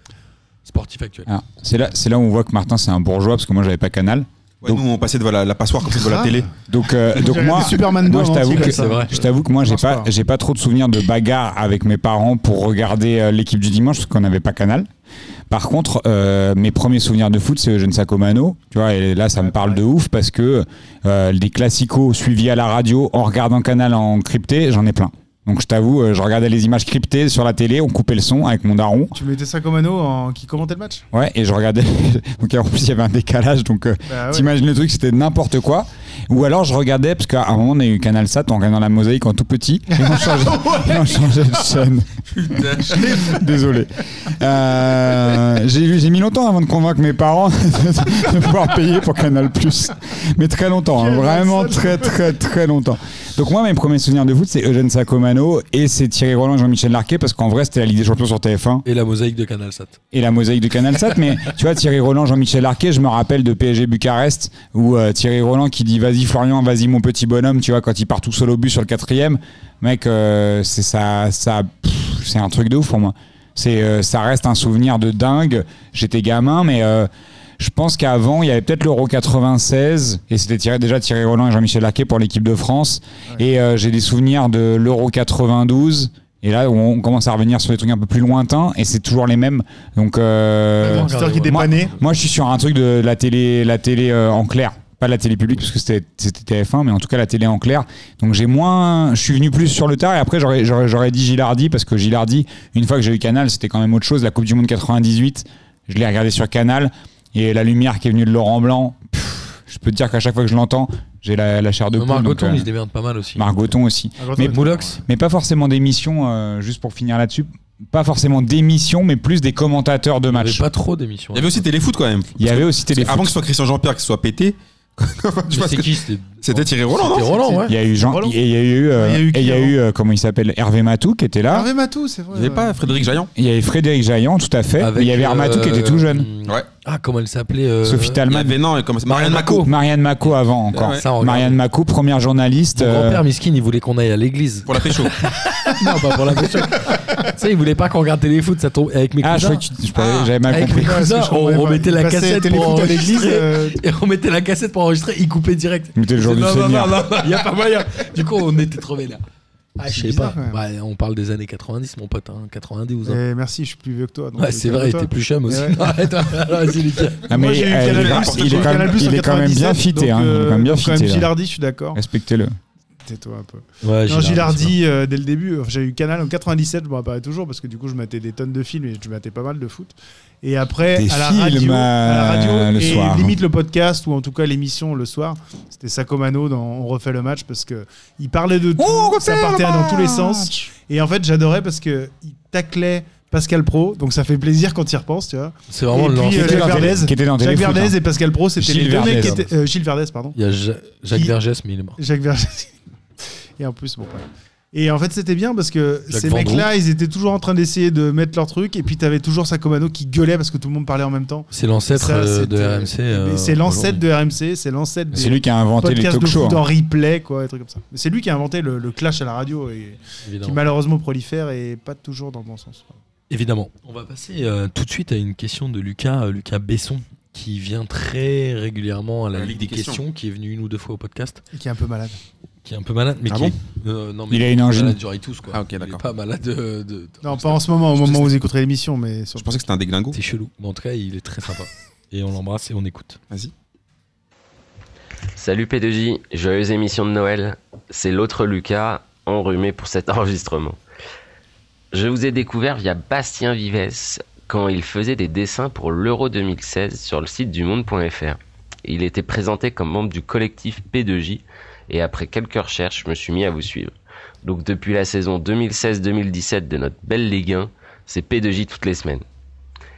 sportifs actuels. Ah, c'est là, c'est là où on voit que Martin c'est un bourgeois parce que moi j'avais pas Canal. Ouais, nous, on passait devant la, la passoire comme devant la télé. Donc, euh, donc moi, regardé Superman 2 moi je t'avoue que comme ça. c'est vrai. je t'avoue que moi j'ai pas pas. j'ai pas trop de souvenirs de bagarres avec mes parents pour regarder euh, l'équipe du dimanche parce qu'on n'avait pas Canal. Par contre, euh, mes premiers souvenirs de foot, c'est Eugène Sacomano. Tu vois, et là, ça me parle de ouf parce que euh, des classicos suivis à la radio en regardant Canal en crypté, j'en ai plein. Donc, je t'avoue, euh, je regardais les images cryptées sur la télé, on coupait le son avec mon daron. Tu mettais Sacomano en... qui commentait le match? Ouais, et je regardais. donc, en plus, il y avait un décalage. Donc, euh, Bah ouais. t'imagines le truc, c'était n'importe quoi. Ou alors, je regardais, parce qu'à un moment, on a eu Canal Sat, on regardait dans la mosaïque en tout petit. Et on changeait, et on changeait de chaîne. Désolé. Euh, j'ai j'ai mis longtemps avant de convaincre mes parents de pouvoir payer pour Canal Plus. Mais très longtemps, hein, vraiment très très très longtemps. Donc moi mes premiers souvenirs de foot c'est Eugène Sacomano et c'est Thierry Roland et Jean-Michel Larquet parce qu'en vrai c'était la Ligue des Champions sur TF1 Et la mosaïque de Canal Sat. et la mosaïque de Canal Sat. mais tu vois Thierry Roland, Jean-Michel Larquet, je me rappelle de PSG Bucarest où euh, Thierry Roland qui dit vas-y Florian, vas-y mon petit bonhomme, tu vois quand il part tout seul au but sur le quatrième, mec euh, c'est ça, c'est un truc de ouf pour moi. C'est, euh, ça reste un souvenir de dingue. J'étais gamin, mais euh, je pense qu'avant, il y avait peut-être l'Euro 96, et c'était Thierry- déjà Thierry Roland et Jean-Michel Larquet pour l'équipe de France. Et j'ai des souvenirs de l'Euro 92. Et là, on commence à revenir sur des trucs un peu plus lointains, et c'est toujours les mêmes. Donc, euh, toi qui dépannait. moi, je suis sur un truc de la télé, la télé euh, en clair. Pas la télé publique, parce que c'était c'était TF1, mais en tout cas la télé en clair. Donc j'ai moins. Je suis venu plus sur le tard, et après j'aurais- j'aurais j'aurais dit Gilardi, parce que Gilardi, une fois que j'ai eu Canal, c'était quand même autre chose. La Coupe du Monde 98, je l'ai regardé sur Canal, et la lumière qui est venue de Laurent Blanc, pff, je peux te dire qu'à chaque fois que je l'entends, j'ai la, la chair de poule. Margoton, euh, il se démerde pas mal aussi. Margoton aussi. Mais Moulox Mais pas forcément d'émissions, euh, juste pour finir là-dessus, pas forcément d'émissions, mais plus des commentateurs de Il n'y avait match. pas trop d'émissions. Il y avait aussi Téléfoot quand même. Il y avait aussi Téléfoot. Avant que ce soit Christian Jean-Pierre qui soit pété, c'est qui C'était C'était Thierry Roland, Roland, ouais. Il y a eu Jean, Roland. et il y a eu, euh, Il y a eu et qui il y a avant eu, euh, comment il s'appelle, Hervé Matou qui était là. Hervé Matou, c'est vrai. Il n'y avait pas Frédéric Jaillant Il y avait Frédéric Jaillant, tout à fait. Avec, il y avait Hermatou qui était tout jeune. euh, Ouais. Ah, comment elle s'appelait euh, Sophie Il y Talman. avait, non, comment ça- Marianne Mako. Marianne Mako avant encore. Ouais. Ça, on regarde. Marianne Mako, première journaliste. Mon euh, grand-père Miskin, il voulait qu'on aille à l'église. Pour la pécho. non, pas pour la pécho. tu sais, il voulait pas qu'on regarde téléfoot, ça tombe avec mes Ah, je cousins. que tu- je parlais- j'avais mal avec compris. mes cousins, on, comprenais on pas. mettait Il la cassette pour à l'église, enregistrer. euh, Et on mettait la cassette pour enregistrer, il coupait direct. C'était le jour Non, du non, Seigneur. Non, non, non, il y a pas moyen. Du coup, on était trop vénère. Ah, je sais pas. Ouais, on parle des années 90, mon pote. Hein. 92 ans. Eh, merci, je suis plus vieux que toi. donc, Ouais, c'est vrai, t'es plus chum aussi. Ouais. Non, arrête, vas-y, Lucas. Ah, mais eu euh, il est- il quand même, Canal+, il en est quand même bien 97, fité. hein, quand même bien. Gilardi, je suis d'accord. Respectez-le. Tais-toi un peu. Ouais, non, Gilardi, euh, dès le début, enfin, j'ai eu Canal en 97, je me rappelle toujours, parce que du coup, je matais des tonnes de films et je matais pas mal de foot. Et après, Des à la radio, à la radio euh, le et soir. limite le podcast, ou en tout cas l'émission le soir, c'était Sacomano dans On refait le match, parce que il parlait de tout, ça partait dans tous les sens. Et en fait, j'adorais parce que il taclait Pascal Pro, donc ça fait plaisir quand il repense, tu vois. C'est vraiment le puis euh, Jacques Verdez, qui était dans Jacques Verdez hein. et Pascal Pro, c'était Gilles les deux mecs qui Verdez. étaient. euh, Gilles Verdez, pardon. Il y a Ja- Jacques Vergès, mais il est mort. Jacques Vergès. Et en plus, bon, ouais. Et en fait, c'était bien parce que Jacques ces Vendroux. mecs-là, ils étaient toujours en train d'essayer de mettre leur truc. Et puis, t'avais toujours Sacomano qui gueulait parce que tout le monde parlait en même temps. C'est l'ancêtre Ça, euh, de RMC. euh, c'est l'ancêtre aujourd'hui. de RMC, c'est l'ancêtre C'est lui qui a inventé les talk de shows. hein. en replay, quoi, trucs comme ça. Mais c'est lui qui a inventé le, le clash à la radio et qui malheureusement prolifère et pas toujours dans le bon sens. Évidemment. On va passer euh, tout de suite à une question de Lucas, euh, Lucas Besson, qui vient très régulièrement à la, Ligue des questions. qui est venu une ou deux fois au podcast, Et qui est un peu malade. Qui est un peu malade, mais Ah qui bon est- euh, non, mais Il a une angine. malade du ritus, quoi. Ah, ok, Il est d'accord. pas malade de. de- Non, pas en ce moment, au moment où vous écouterez l'émission, mais sur Je pensais que c'était un déglingo. C'est chelou. Mais en tout cas, il est très sympa. Et on l'embrasse et on écoute. Vas-y. Salut P2J, joyeuse émission de Noël. C'est l'autre Lucas, enrhumé pour cet enregistrement. Je vous ai découvert via Bastien Vives quand il faisait des dessins pour l'Euro 2016 sur le site du monde.fr. Il était présenté comme membre du collectif P2J et après quelques recherches, je me suis mis à vous suivre. Donc depuis la saison 2016-2017 de notre belle Ligue 1, c'est P2J toutes les semaines.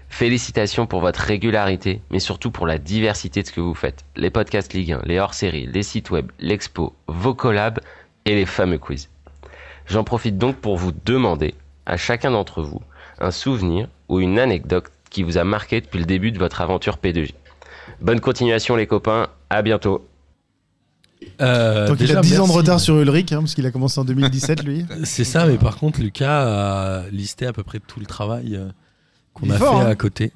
Félicitations pour votre régularité, mais surtout pour la diversité de ce que vous faites. Les podcasts Ligue 1, les hors-séries, les sites web, l'expo, vos collabs et les fameux quiz. J'en profite donc pour vous demander, à chacun d'entre vous, un souvenir ou une anecdote qui vous a marqué depuis le début de votre aventure P2J. Bonne continuation les copains, à bientôt. Euh, Donc il a 10 ans de retard sur Ulrich, hein, parce qu'il a commencé en 2017, lui. C'est ça, mais par contre, Lucas a listé à peu près tout le travail euh, qu'on a fort, fait hein. à côté.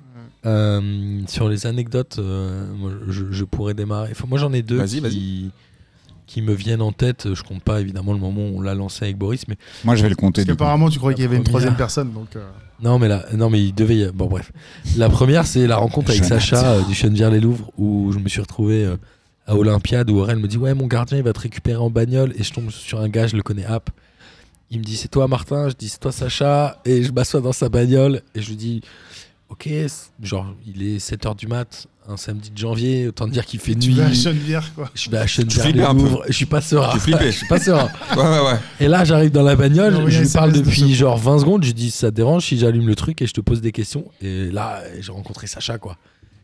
Euh, sur les anecdotes, euh, moi, je, je pourrais démarrer. Enfin, moi, j'en ai deux Vas-y, qui, qui me viennent en tête. Je compte pas évidemment le moment où on l'a lancé avec Boris, mais Moi, je vais le compter. Parce du coup. qu'apparemment, tu croyais qu'il y avait une troisième personne. Donc, euh, non, mais là, non, mais il devait. y- Bon, bref. La première, c'est la rencontre avec Jonathan. Sacha euh, du Chenevière-les-Louvres où je me suis retrouvé euh, à Olympiade où Aurel me dit Ouais, mon gardien, il va te récupérer en bagnole. Et je tombe sur un gars, je le connais, app. Il me dit C'est toi, Martin? Je dis C'est toi, Sacha. Et je m'assois dans sa bagnole et je lui dis Ok, genre, il est 7h du mat, un samedi de janvier, autant dire qu'il fait tu nuit. vas à Chenevière, quoi. Je vais à. Chenevière-les-Louvres. Je suis pas serein. Tu flippais. Je suis pas serein. Ouais, ouais, ouais. Et là, j'arrive dans la bagnole, Non, je lui parle de depuis genre 20 secondes, je lui dis ça te dérange si j'allume le truc et je te pose des questions. Et là, j'ai rencontré Sacha, quoi.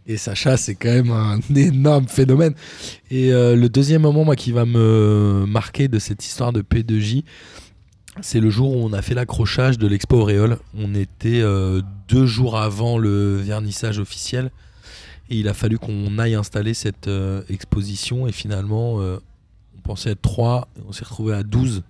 Et Sacha, c'est quand même un énorme phénomène. Et euh, le deuxième moment, moi, qui va me marquer de cette histoire de P2J, c'est le jour où on a fait l'accrochage de l'expo Auréole. On était euh, deux jours avant le vernissage officiel. Et il a fallu qu'on aille installer cette euh, exposition. Et finalement, on pensait être trois. on s'est retrouvé à 12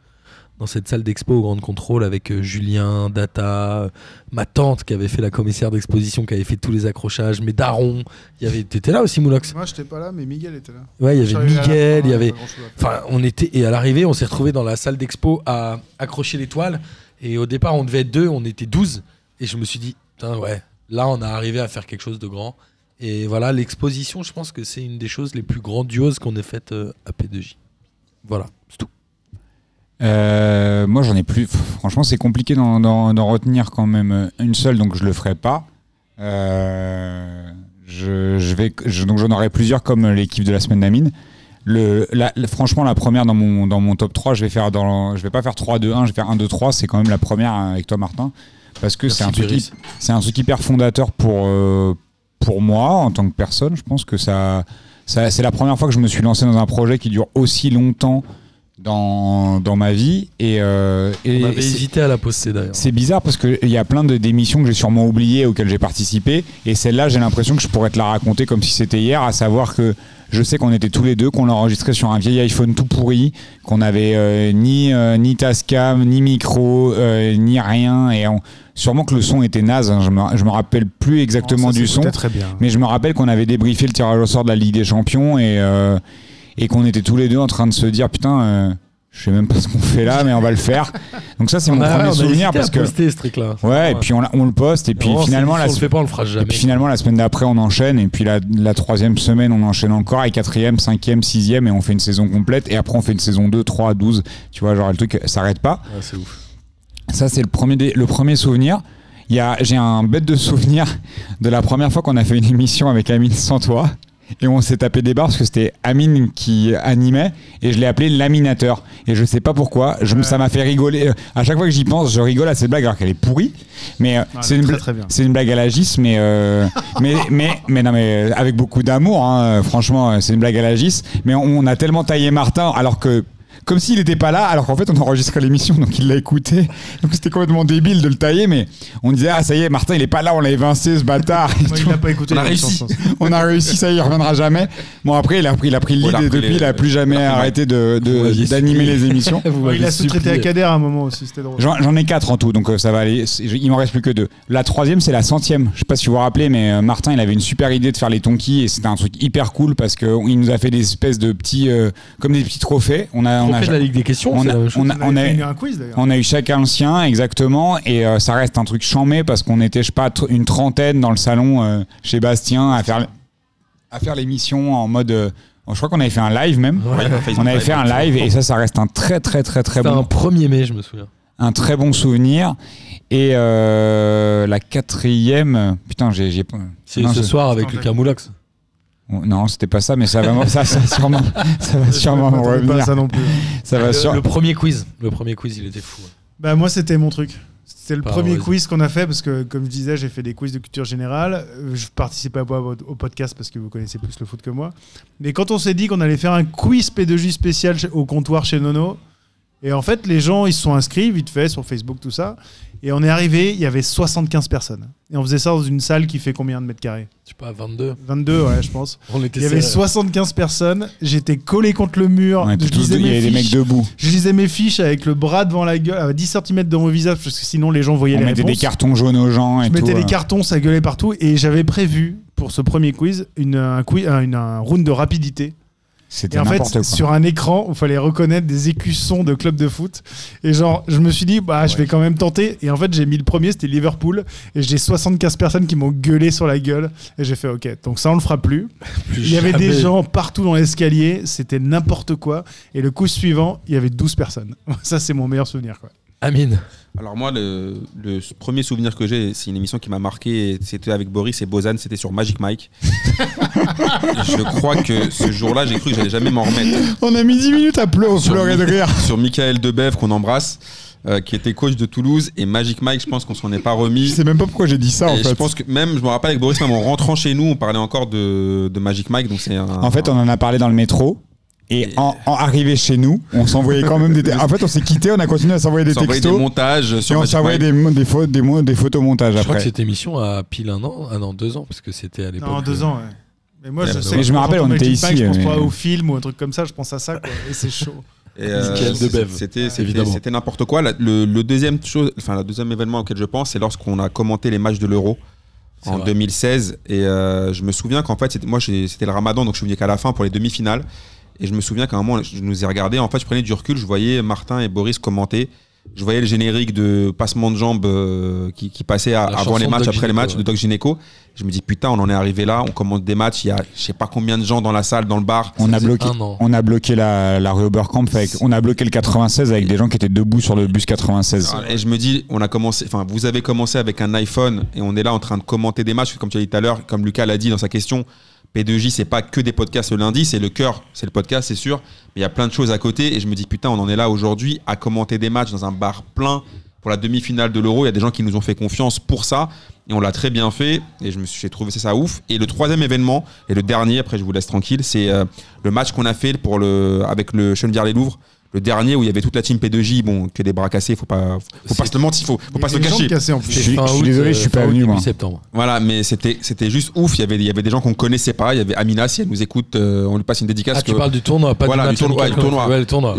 dans cette salle d'expo au Grand Contrôle avec euh, Julien, Data, euh, ma tante qui avait fait la commissaire d'exposition, qui avait fait tous les accrochages, mes darons. Il y avait, t'étais là aussi, Moulox? Moi, j'étais pas là, mais Miguel était là. Ouais, il y avait Miguel, il y avait. Enfin, on était. Et à l'arrivée, on s'est retrouvé dans la salle d'expo à accrocher les toiles. Et au départ, on devait être deux, on était 12. Et je me suis dit, putain, ouais, là, on a arrivé à faire quelque chose de grand. Et voilà, l'exposition, je pense que c'est une des choses les plus grandioses qu'on ait faites euh, à P2J. Voilà, c'est tout. Euh, moi, j'en ai plus. Franchement, c'est compliqué d'en- retenir quand même une seule, donc je le ferai pas. Euh, je, je vais, je- donc j'en aurai plusieurs comme l'équipe de la semaine d'Amine. Le, la- la- franchement, la première dans mon, dans mon top 3, je vais faire dans, je vais pas faire 3-2-1, je vais faire 1-2-3. C'est quand même la première avec toi, Martin. Parce que c'est un, truc, c'est un truc hyper fondateur pour, euh, pour moi en tant que personne. Je pense que ça, ça- c'est la première fois que je me suis lancé dans un projet qui dure aussi longtemps dans, dans ma vie. Et, euh, et On avait hésité à la poster d'ailleurs. c'est bizarre parce qu'il y a plein de- d'émissions que j'ai sûrement oubliées auxquelles j'ai participé. Et celle-là, j'ai l'impression que je pourrais te la raconter comme si c'était hier, à savoir que je sais qu'on était tous les deux, qu'on l'a enregistré sur un vieil iPhone tout pourri, qu'on avait euh, ni, euh, ni Tascam, ni micro, euh, ni rien. Et on- sûrement que le son était naze. hein. Je, me, je me rappelle plus exactement ça du son. très bien. Mais je me rappelle qu'on avait débriefé le tirage au sort de la Ligue des Champions et, euh, et qu'on était tous les deux en train de se dire putain, euh, je sais même pas ce qu'on fait là, mais on va le faire. Donc ça, c'est mon a- premier souvenir parce que. poster ce truc-là. Ouais, et puis on, le poste, et puis finalement, si la, on le fait pas, on le fera et puis finalement, la semaine d'après, on enchaîne, et puis la, la troisième semaine, on enchaîne encore, et quatrième, cinquième, sixième, et on fait une saison complète, et après, on fait une saison 2, 3, 12. Tu vois, genre, le truc s'arrête pas. Ouais, c'est ouf. Ça, c'est le premier, le premier souvenir. Il y a, j'ai un bête de souvenir de la première fois qu'on a fait une émission avec Amine sans toi. Et on s'est tapé des barres parce que c'était Amine qui animait et je l'ai appelé l'aminateur. Et je sais pas pourquoi, je, ça m'a fait rigoler. Euh, À chaque fois que j'y pense, je rigole à cette blague alors qu'elle est pourrie. Mais euh, c'est une, une blague à la gis, mais, euh, mais, mais, mais, non, mais avec beaucoup d'amour, hein, franchement, c'est une blague à la gis. Mais on, on a tellement taillé Martin alors que. Comme s'il n'était pas là, alors qu'en fait on enregistrait l'émission, donc il l'a écouté. Donc c'était complètement débile de le tailler, mais on disait ah ça y est, Martin il est pas là, on l'a évincé ce bâtard. il n'a pas écouté. On a la réussi. on a réussi, ça y est, il reviendra jamais. Bon après il a pris, il a pris le lead et depuis les- il a plus jamais arrêté de- d'animer les émissions. Il a sous-traité à. Kader à un moment aussi, c'était drôle. J'en ai quatre en tout, donc euh, ça va aller. Il m'en reste plus que deux. La troisième, c'est la centième. Je sais pas si vous vous rappelez, mais euh, Martin, il avait une super idée de faire les tonki et c'était un truc hyper cool parce qu'il nous a fait des espèces de petits, euh, comme des petits trophées. On a, on a, On fait de la Ligue des questions, on c'est a- la même chose. on a- On on avait a- fait un quiz d'ailleurs. on a eu chacun le sien, exactement, et euh, ça reste un truc chambé parce qu'on était, je sais pas, une trentaine dans le salon euh, chez Bastien à faire, à faire l'émission en mode. euh, je crois qu'on avait fait un live même. Ouais. On avait fait un live et ça, ça reste un très très très très C'était bon un 1er mai, je me souviens. un très bon souvenir. Et euh, la quatrième, putain, j'ai. C'est ce je- soir avec Lucas Moulox. Non, c'était pas ça, mais ça va, ça, ça, va sûrement, ça va sûrement me pas revenir. ça non plus. Ça va Le, sur- le premier quiz. Le premier quiz, il était fou. ouais. Bah moi c'était mon truc. C'était le premier quiz qu'on a fait parce que comme je disais j'ai fait des quiz de culture générale. Euh, Je participais pas au, au podcast parce que vous connaissez plus le foot que moi. Mais quand on s'est dit qu'on allait faire un quiz P2J spécial au comptoir chez Nono, et en fait les gens ils se sont inscrits vite fait sur Facebook tout ça, et on est arrivé il y avait 75 personnes. Et on faisait ça dans une salle qui fait combien de mètres carrés? Je sais pas, 22. 22 ouais je pense. On était Il y avait serrés. 75 personnes, j'étais collé contre le mur. On je il y mes avait des mecs fiches. debout. Je lisais mes fiches avec le bras devant la gueule, à 10 cm de mon visage, parce que sinon les gens voyaient On les mettait réponses. des cartons jaunes aux gens et Je tout. mettais euh. des cartons, ça gueulait partout. Et j'avais prévu pour ce premier quiz une, un, quiz, un, une- un round de rapidité. C'était Et en fait, quoi. sur un écran, il fallait reconnaître des écussons de club de foot. Et genre, je me suis dit, bah, je vais quand même tenter. Et en fait, j'ai mis le premier, c'était Liverpool. Et j'ai 75 personnes qui m'ont gueulé sur la gueule. Et j'ai fait, ok, donc ça, on le fera plus. Plus Il y avait des gens partout dans l'escalier. C'était n'importe quoi. Et le coup suivant, il y avait 12 personnes. Ça, c'est mon meilleur souvenir. Quoi. Amine. Alors moi, le, le premier souvenir que j'ai, c'est une émission qui m'a marqué. C'était avec Boris et Bozan, c'était sur Magic Mike. je crois que ce jour-là, j'ai cru que j'allais jamais m'en remettre. On a mis 10 minutes à pleurer, Sur pleurer de rire. Sur Michael Debève, qu'on embrasse, euh, qui était coach de Toulouse. Et Magic Mike, je pense qu'on s'en est pas remis. Je sais même pas pourquoi j'ai dit ça en Et je fait. pense que même, je me rappelle avec Boris, même en rentrant chez nous, on parlait encore de, de Magic Mike. Donc c'est un, En fait, on en a parlé dans le métro. Et en, en arrivé chez nous, on s'envoyait quand même des. En fait, on s'est quitté, on a continué à s'envoyer des textos. des montages et sur on Magic s'envoyait des, mo- des, des, mo- des photomontages Je crois que après. cette émission a pile un an. Ah non, deux ans, parce que c'était à l'époque. Non, deux ans, ouais. Mais moi, Ouais, je sais que je me rappelle, on était ici, Je pense mais- pas au film ou un truc comme ça, je pense à ça, quoi. Et c'est chaud. Et, euh, C'était c'était- évidemment. c'était n'importe quoi. La- le, le deuxième chose, enfin, le deuxième événement auquel je pense, c'est lorsqu'on a commenté les matchs de l'Euro C'est en vrai. 2016. Et euh, je me souviens qu'en fait, c'était- moi, c'était le ramadan, donc je suis venu qu'à la fin pour les demi-finales. Et je me souviens qu'à un moment, je nous ai regardé. En fait, je prenais du recul, je voyais Martin et Boris commenter. Je voyais le générique de passement de jambes euh, qui, qui passait à- avant les matchs, Doc après les matchs ouais. de Doc Gynéco. Je me dis, putain, on en est arrivé là, on commente des matchs. Il y a je sais pas combien de gens dans la salle, dans le bar. On a bloqué, on a bloqué la, la rue Oberkampf avec, on a bloqué le 96 avec des gens qui étaient debout sur le bus 96. Ah, Et je me dis, on a commencé, enfin, vous avez commencé avec un iPhone et on est là en train de commenter des matchs, comme tu as dit tout à l'heure, comme Lucas l'a dit dans sa question. P2J, c'est pas que des podcasts le lundi, c'est le cœur, c'est le podcast, c'est sûr. Mais il y a plein de choses à côté et je me dis, putain, on en est là aujourd'hui à commenter des matchs dans un bar plein pour la demi-finale de l'Euro. Il y a des gens qui nous ont fait confiance pour ça. Et on l'a très bien fait. Et je me suis trouvé ça ouf. Et le troisième événement, et le dernier, après je vous laisse tranquille, c'est euh, le match qu'on a fait pour le, avec le Chenevière-les-Louvres. Le dernier où il y avait toute la team P2J, bon, que des bras cassés, faut pas, faut pas se le mentir, faut, faut pas se le cacher. cassées en plus. Je suis- je suis désolé, je suis pas venu, moi. septembre. Voilà, mais c'était c'était juste ouf. Il y avait il y avait des gens qu'on connaissait pas. Il y avait Amina, si elle nous écoute, euh, on lui passe une dédicace. Ah, tu que- parles du tournoi, pas voilà, du tournoi. ouais, le tournoi. Ouais, le tournoi.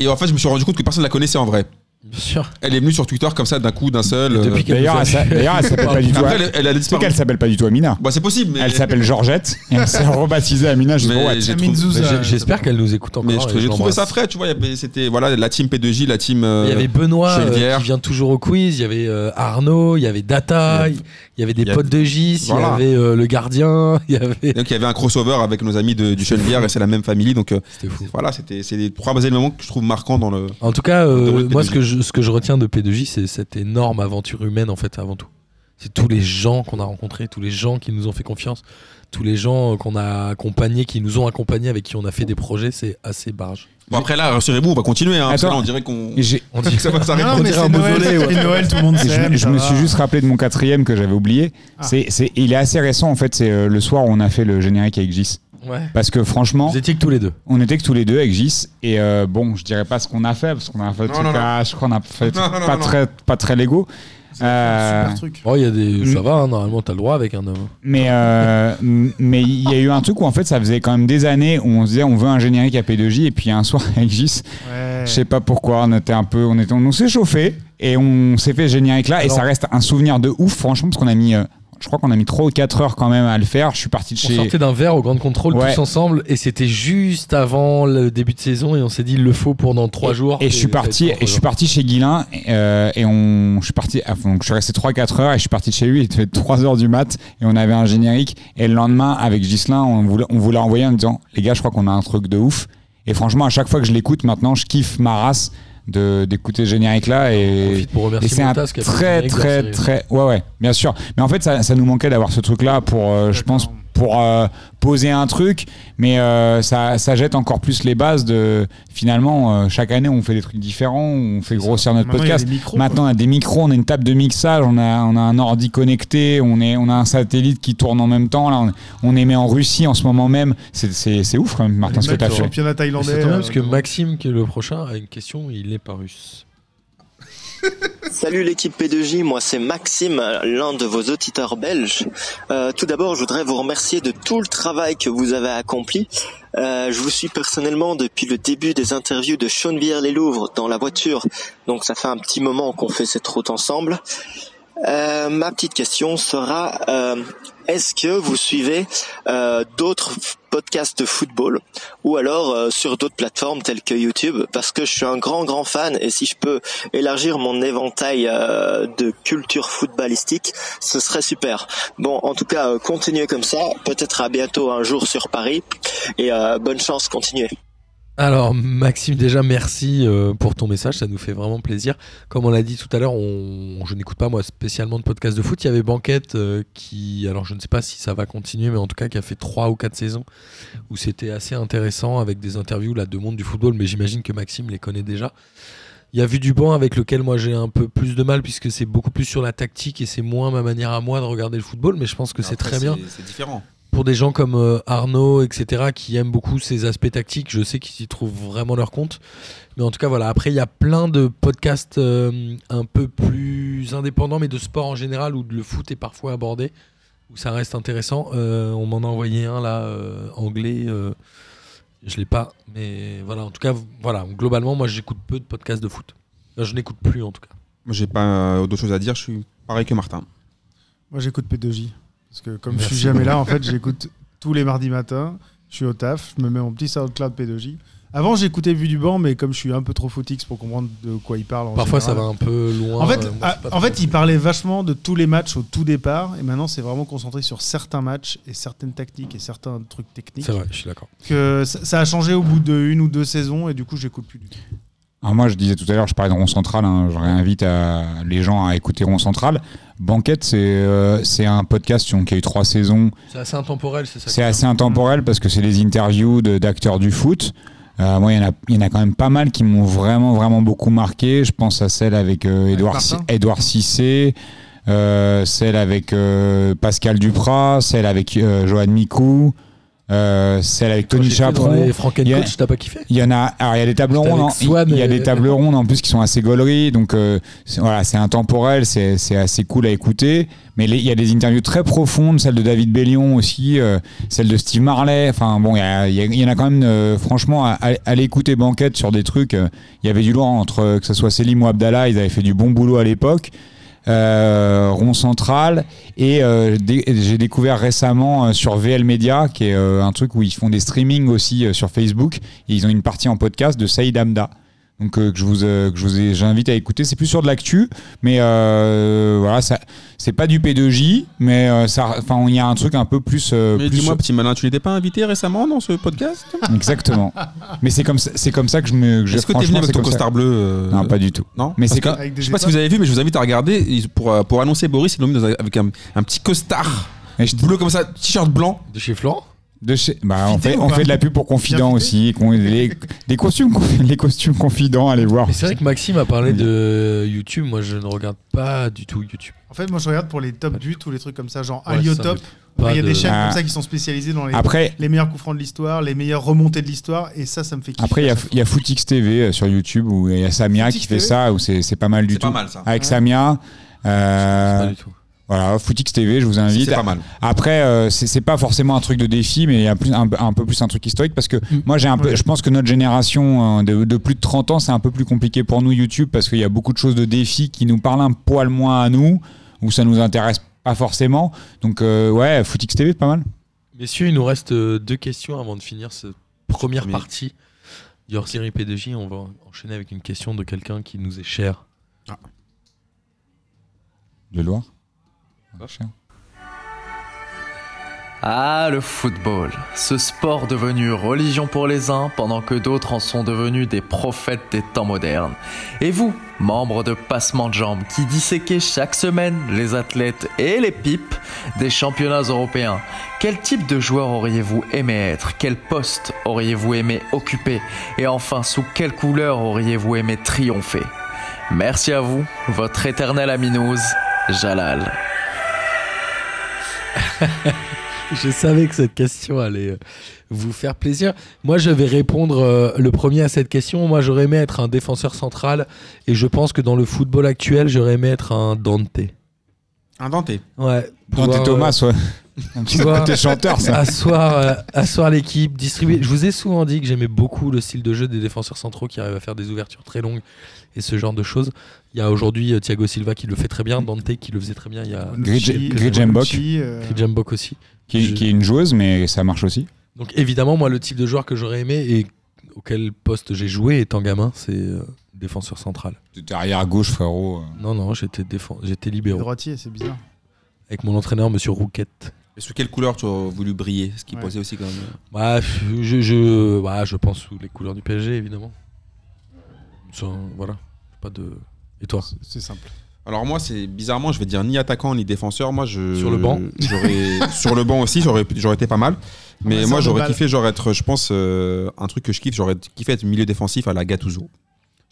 Et en fait, je me suis rendu compte que personne ne la connaissait en vrai. Bien sûr. Elle est venue sur Twitter comme ça d'un coup, d'un seul. Depuis euh, D'ailleurs, elle, s'a- fait- d'ailleurs, elle s'appelle pas du tout. Après, elle, elle a Tu sais disparu. qu'elle s'appelle pas du tout Amina. Bah, c'est possible, mais. Elle s'appelle Georgette et elle s'est rebaptisée Amina Mais j'ai trouvé-. Mais j'ai- J'espère qu'elle nous écoute encore. Mais et je- je j'ai trouvé l'embrasse. ça frais, tu vois. il y avait- C'était voilà, la team P2J, la team. euh, Il y avait Benoît euh, Chenevière. qui vient toujours au quiz, il y avait euh, Arnaud, il y avait Data, il y avait des il y a- potes de Gis, il y avait euh, le gardien, il y avait. Donc il y avait un crossover avec nos amis de, du Chenevière et c'est la même famille. Donc euh, C'était fou. voilà, c'était c'est les trois éléments que je trouve marquants dans le. En tout cas, euh, De moi P2J. ce que, je, ce que je retiens de P2J, c'est cette énorme aventure humaine en fait avant tout. C'est tous les gens qu'on a rencontrés, tous les gens qui nous ont fait confiance, tous les gens euh, qu'on a accompagnés, qui nous ont accompagnés, avec qui on a fait des projets, c'est assez barge. Bon après là, rassurez-vous, on va continuer. Hein, parce que Attends. là, on dirait qu'on. On dit ça va s'arrêter. On mais dirait un Noël, mausolée, ouais. c'est Noël, tout le monde je, je me suis juste rappelé de mon quatrième que j'avais oublié. Ah. C'est, c'est, il est assez récent en fait. C'est euh, le soir où on a fait le générique avec Gis. Ouais. Parce que franchement, Vous étiez que tous les deux. on était que tous les deux avec Gis. Et euh, bon, je dirais pas ce qu'on a fait parce qu'on a fait Non, non, à- je crois qu'on a fait pas non, très pas très légaux. Euh, Super truc. Oh, il y a des. Ça Mm. va, hein, normalement, t'as le droit avec un homme. Mais euh, mais il y a eu un truc où en fait ça faisait quand même des années où on se disait on veut un générique à P2J et puis un soir avec Gis, Ouais. je sais pas pourquoi on était un peu on était on s'est chauffé et on s'est fait ce générique là et ça reste un souvenir de ouf franchement parce qu'on a mis euh, je crois qu'on a mis 3 ou 4 heures quand même à le faire. Je suis parti de On chez sortait d'un verre au Grand Contrôle Ouais. tous ensemble et c'était juste avant le début de saison et on s'est dit il le faut trois et, jours. Et je suis parti, et je suis parti chez Guilain euh, et on, je suis parti, ah, donc je suis resté 3-4 heures et je suis parti de chez lui. Il était 3 heures du mat et on avait un générique. Et le lendemain, avec Gislin, on voulait, on voulait envoyer en disant les gars, je crois qu'on a un truc de ouf. Et franchement, à chaque fois que je l'écoute maintenant, je kiffe ma race d'écouter ce générique là et et c'est un très de très très ouais ouais bien sûr mais en fait ça, ça nous manquait d'avoir ce truc là pour euh, je pense. Pour euh, poser un truc mais euh, ça, ça jette encore plus les bases de finalement euh, chaque année on fait des trucs différents on fait grossir notre Maintenant, il y a podcast des micros, maintenant on a des micros on a une table de mixage on a, on a un ordi connecté on, est, on a un satellite qui tourne en même temps là on, on émet en Russie en ce moment même c'est, ouf quand même Martin ce que t'as le fait championnat thaïlandais. euh, parce que. Maxime, qui est le prochain, a une question, il est pas russe. Salut l'équipe P2J, moi c'est Maxime, l'un de vos auditeurs belges. Euh, tout d'abord, je voudrais vous remercier de tout le travail que vous avez accompli. Euh, je vous suis personnellement depuis le début des interviews de Chenevière-les-Louvres dans la voiture, donc ça fait un petit moment qu'on fait cette route ensemble. Euh, ma petite question sera est-ce que vous suivez euh, d'autres podcasts de football ou alors euh, sur d'autres plateformes telles que YouTube? Parce que je suis un grand grand fan et si je peux élargir mon éventail euh, de culture footballistique ce serait super. Bon en tout cas continuez comme ça. Peut-être à bientôt un jour sur Paris. Et bonne chance continuez Alors Maxime, déjà merci euh, pour ton message, ça nous fait vraiment plaisir. Comme on l'a dit tout à l'heure, on, je n'écoute pas moi spécialement de podcast de foot. Il y avait Banquette euh, qui, alors je ne sais pas si ça va continuer, mais en tout cas qui a fait trois ou quatre saisons où c'était assez intéressant avec des interviews là de monde du football. Mais j'imagine que Maxime les connaît déjà. Il y a Vu du banc avec lequel moi j'ai un peu plus de mal puisque c'est beaucoup plus sur la tactique et c'est moins ma manière à moi de regarder le football. Mais je pense que c'est très bien C'est différent. Pour des gens comme euh, Arnaud, etc., qui aiment beaucoup ces aspects tactiques, je sais qu'ils y trouvent vraiment leur compte. Mais en tout cas, voilà. Après, il y a plein de podcasts euh, un peu plus indépendants, mais de sport en général, où le foot est parfois abordé, où ça reste intéressant. Euh, on m'en a envoyé un là, euh, anglais. euh, je l'ai pas, mais voilà. En tout cas, voilà. Globalement, moi, j'écoute peu de podcasts de foot. Enfin, je n'écoute plus, en tout cas. Moi, j'ai pas euh, d'autre chose à dire. Je suis pareil que Martin. Moi, j'écoute P2J. Parce que comme je Merci. suis jamais là, en fait, j'écoute tous les mardis matins. Je suis au taf, je me mets mon petit SoundCloud P2J. Avant, j'écoutais Vue du banc, mais comme je suis un peu trop footix pour comprendre de quoi il parle. en Parfois, ça va un peu loin. En fait, euh, moi, ah, en fait, il parlait vachement de tous les matchs au tout départ, et maintenant, c'est vraiment concentré sur certains matchs et certaines tactiques et certains trucs techniques. C'est vrai, je suis d'accord. Que ça, ça a changé au bout de une ou deux saisons, et du coup, j'écoute plus du tout. Alors moi, je disais tout à l'heure, je parlais de Rond Central. hein, je réinvite à- les gens à écouter Rond Central. Banquette, c'est euh, un podcast qui a eu trois saisons. C'est assez intemporel, c'est ça. C'est est assez intemporel parce que c'est des interviews de- d'acteurs du foot. Euh, moi, il y, en a, il y en a quand même pas mal qui m'ont vraiment, vraiment beaucoup marqué. Je pense à celle avec euh, Edouard, Cissé, euh, celle avec Pascal Duprat, celle avec Johan Mikou, euh, celle avec Tony Chaperon. les Franken Il y a- Coach, t'as pas kiffé il y en a, alors il y a des tables rondes, hein. il y a des tables rondes en plus qui sont assez gauleries, donc euh, voilà, c'est intemporel, c'est assez cool à écouter. Mais il y a des interviews très profondes, celle de David Bellion aussi, euh, celle de Steve Marley. Enfin bon, il y, en a quand même, franchement, à, à- aller écouter Banquette sur des trucs. il y avait du lourd entre que ce soit Selim ou Abdallah, ils avaient fait du bon boulot à l'époque. Euh, rond central. Et euh, j'ai découvert récemment euh, sur VL Media qui est euh, un truc où ils font des streamings aussi euh, sur Facebook. Et ils ont une partie en podcast de Saïd Hamda donc euh, que je vous euh, que je vous j'invite à écouter c'est plus sur de l'actu mais euh, voilà ça c'est pas du P2J mais euh, ça enfin il y a un truc un peu plus euh, Mais plus- dis-moi, petit malin, tu n'étais pas invité récemment dans ce podcast? Exactement mais c'est comme ça c'est comme ça que je me que je- Est-ce que t'es venu franchement, avec c'est ton comme ça. costard bleu euh, non pas du tout Non? Mais c'est comme Je sais pas si vous avez vu, mais je vous invite à regarder. Pour, pour annoncer Boris, ils l'ont mis dans un- avec un, un petit costard bleu comme ça, t-shirt blanc. De chez Florent? De chez... bah, on fait, on de la pub pour confidents Bien aussi. Les, les costumes, les costumes confidents, allez voir. C'est vrai que Maxime a parlé de YouTube. Moi, je ne regarde pas du tout YouTube. En fait, moi, je regarde pour les top buts ou les trucs comme ça, genre Ouais, Ali au ça, top. mais pas Il y a de- des chaînes Ah. comme ça qui sont spécialisées dans les, Après- les meilleurs coups francs de l'histoire, les meilleures remontées de l'histoire, et ça, ça me fait kiffer. Après, il y a, y Footix TV euh, sur YouTube où il y a Samia Footix qui fait ça, où c'est c'est pas mal du C'est tout. pas mal, ça. Avec Ouais. Samia. euh, Pas du tout. Voilà, Footix TV, je vous invite. C'est pas mal. Après, euh, c'est pas forcément un truc de défi, mais il y a plus, un, un peu plus un truc historique parce que Mm. moi, j'ai un peu, Ouais. je pense que notre génération euh, de, de plus de 30 ans, c'est un peu plus compliqué pour nous YouTube parce qu'il y a beaucoup de choses de défis qui nous parlent un poil moins à nous ou ça nous intéresse pas forcément. Donc, euh, ouais, Footix TV, pas mal. Messieurs, il nous reste euh, deux questions avant de finir cette première Premier. partie du hors-série P2J. On va enchaîner avec une question de quelqu'un qui nous est cher. De Loire. Ah, le football, ce sport devenu religion pour les uns pendant que d'autres en sont devenus des prophètes des temps modernes. Et vous, membres de Passement de Jambes, qui disséquez chaque semaine les athlètes et les pipes des championnats européens, quel type de joueur auriez-vous aimé être? Quel poste auriez-vous aimé occuper? Et enfin, sous quelle couleur auriez-vous aimé triompher? Merci à vous, votre éternel aminouse, Jalal. Je savais que cette question allait euh, vous faire plaisir. Moi, je vais répondre euh, le premier à cette question. Moi, j'aurais aimé être un défenseur central et je pense que dans le football actuel, j'aurais aimé être un Dante. Un denté. Ouais. Dante pouvoir, Thomas, ouais. Un petit côté chanteur, ça. Asseoir, euh, asseoir l'équipe, distribuer. Je vous ai souvent dit que j'aimais beaucoup le style de jeu des défenseurs centraux qui arrivent à faire des ouvertures très longues et ce genre de choses. Il y a aujourd'hui euh, Thiago Silva qui le fait très bien, Dante qui le faisait très bien. Il y a Gridjembok. Bonucci, euh, Gridjembok aussi. Qui, Je- qui est une joueuse, mais ça marche aussi. Donc évidemment, moi, le type de joueur que j'aurais aimé et auquel poste j'ai joué étant gamin, c'est euh, défenseur central. T'étais arrière gauche, frérot. Non, non, j'étais défense, j'étais libéro. droitier, c'est bizarre. Avec mon entraîneur, Monsieur Rouquette. Et sous quelle couleur tu as voulu briller? Ce qui Ouais. posait aussi quand même. Bah, je, je, bah, je pense sous les couleurs du PSG, évidemment. Voilà. Pas de. Et toi C'est simple. Alors moi, c'est bizarrement, je vais dire ni attaquant ni défenseur. Moi, je Sur le banc j'aurais sur le banc aussi, j'aurais j'aurais été pas mal. Mais moi, j'aurais kiffé, genre être, je pense, euh, un truc que je kiffe, j'aurais kiffé être milieu défensif à la Gattuso.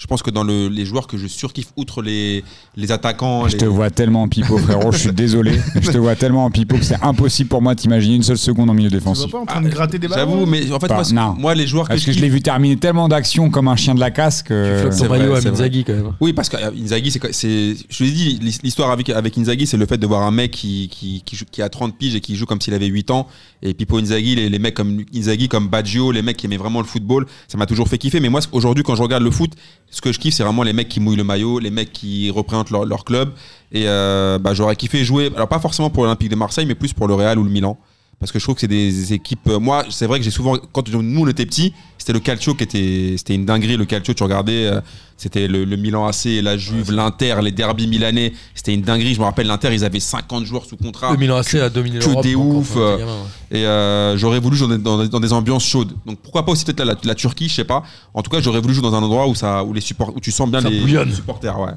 Je pense que dans le- les joueurs que je surkiffe, outre les, les attaquants, Je les- te vois tellement en pipeau, frérot. Je suis désolé. Je te vois tellement en pipeau que c'est impossible pour moi d'imaginer une seule seconde en milieu Tu vois défensif. pas en train de gratter des ballons J'avoue, là mais en fait, Pas- moi, ce- non. moi, les joueurs que Parce je que je l'ai vu terminer tellement d'actions comme un chien de la casse que. flottes c'est maillot vrai, à c'est vrai. Inzaghi quand même. Oui, parce que euh, Inzaghi, c'est, c'est, je te l'ai dit, l'histoire avec, avec Inzaghi, c'est le fait de voir un mec qui, qui, qui, joue- qui a 30 piges et qui joue comme s'il avait 8 ans. Et Pipo Inzaghi, les, les mecs comme Inzaghi, comme Baggio, les mecs qui aimaient vraiment le football, ça m'a toujours fait kiffer. Mais moi, ce- aujourd'hui, quand je regarde le foot, ce que je kiffe, c'est vraiment les mecs qui mouillent le maillot, les mecs qui représentent leur, club. Et euh, bah, j'aurais kiffé jouer, alors pas forcément pour l'Olympique de Marseille, mais plus pour le Real ou le Milan. Parce que je trouve que c'est des équipes. euh, Moi, c'est vrai que j'ai souvent. Quand nous, on était petits, c'était le Calcio qui était. C'était une dinguerie, le Calcio. Tu regardais, euh, c'était le, le Milan AC, la Juve, l'Inter, les derbys milanais. C'était une dinguerie. Je me rappelle, l'Inter, ils avaient 50 joueurs sous contrat. Le Milan AC a dominé Que des ouf. euh, gamin, ouais. Et euh, j'aurais voulu jouer dans, dans- dans des ambiances chaudes. Donc pourquoi pas aussi peut-être la, la Turquie, je sais pas. En tout cas, j'aurais voulu jouer dans un endroit où, ça, où, les support, où tu sens bien Ça les, les supporters. Ouais.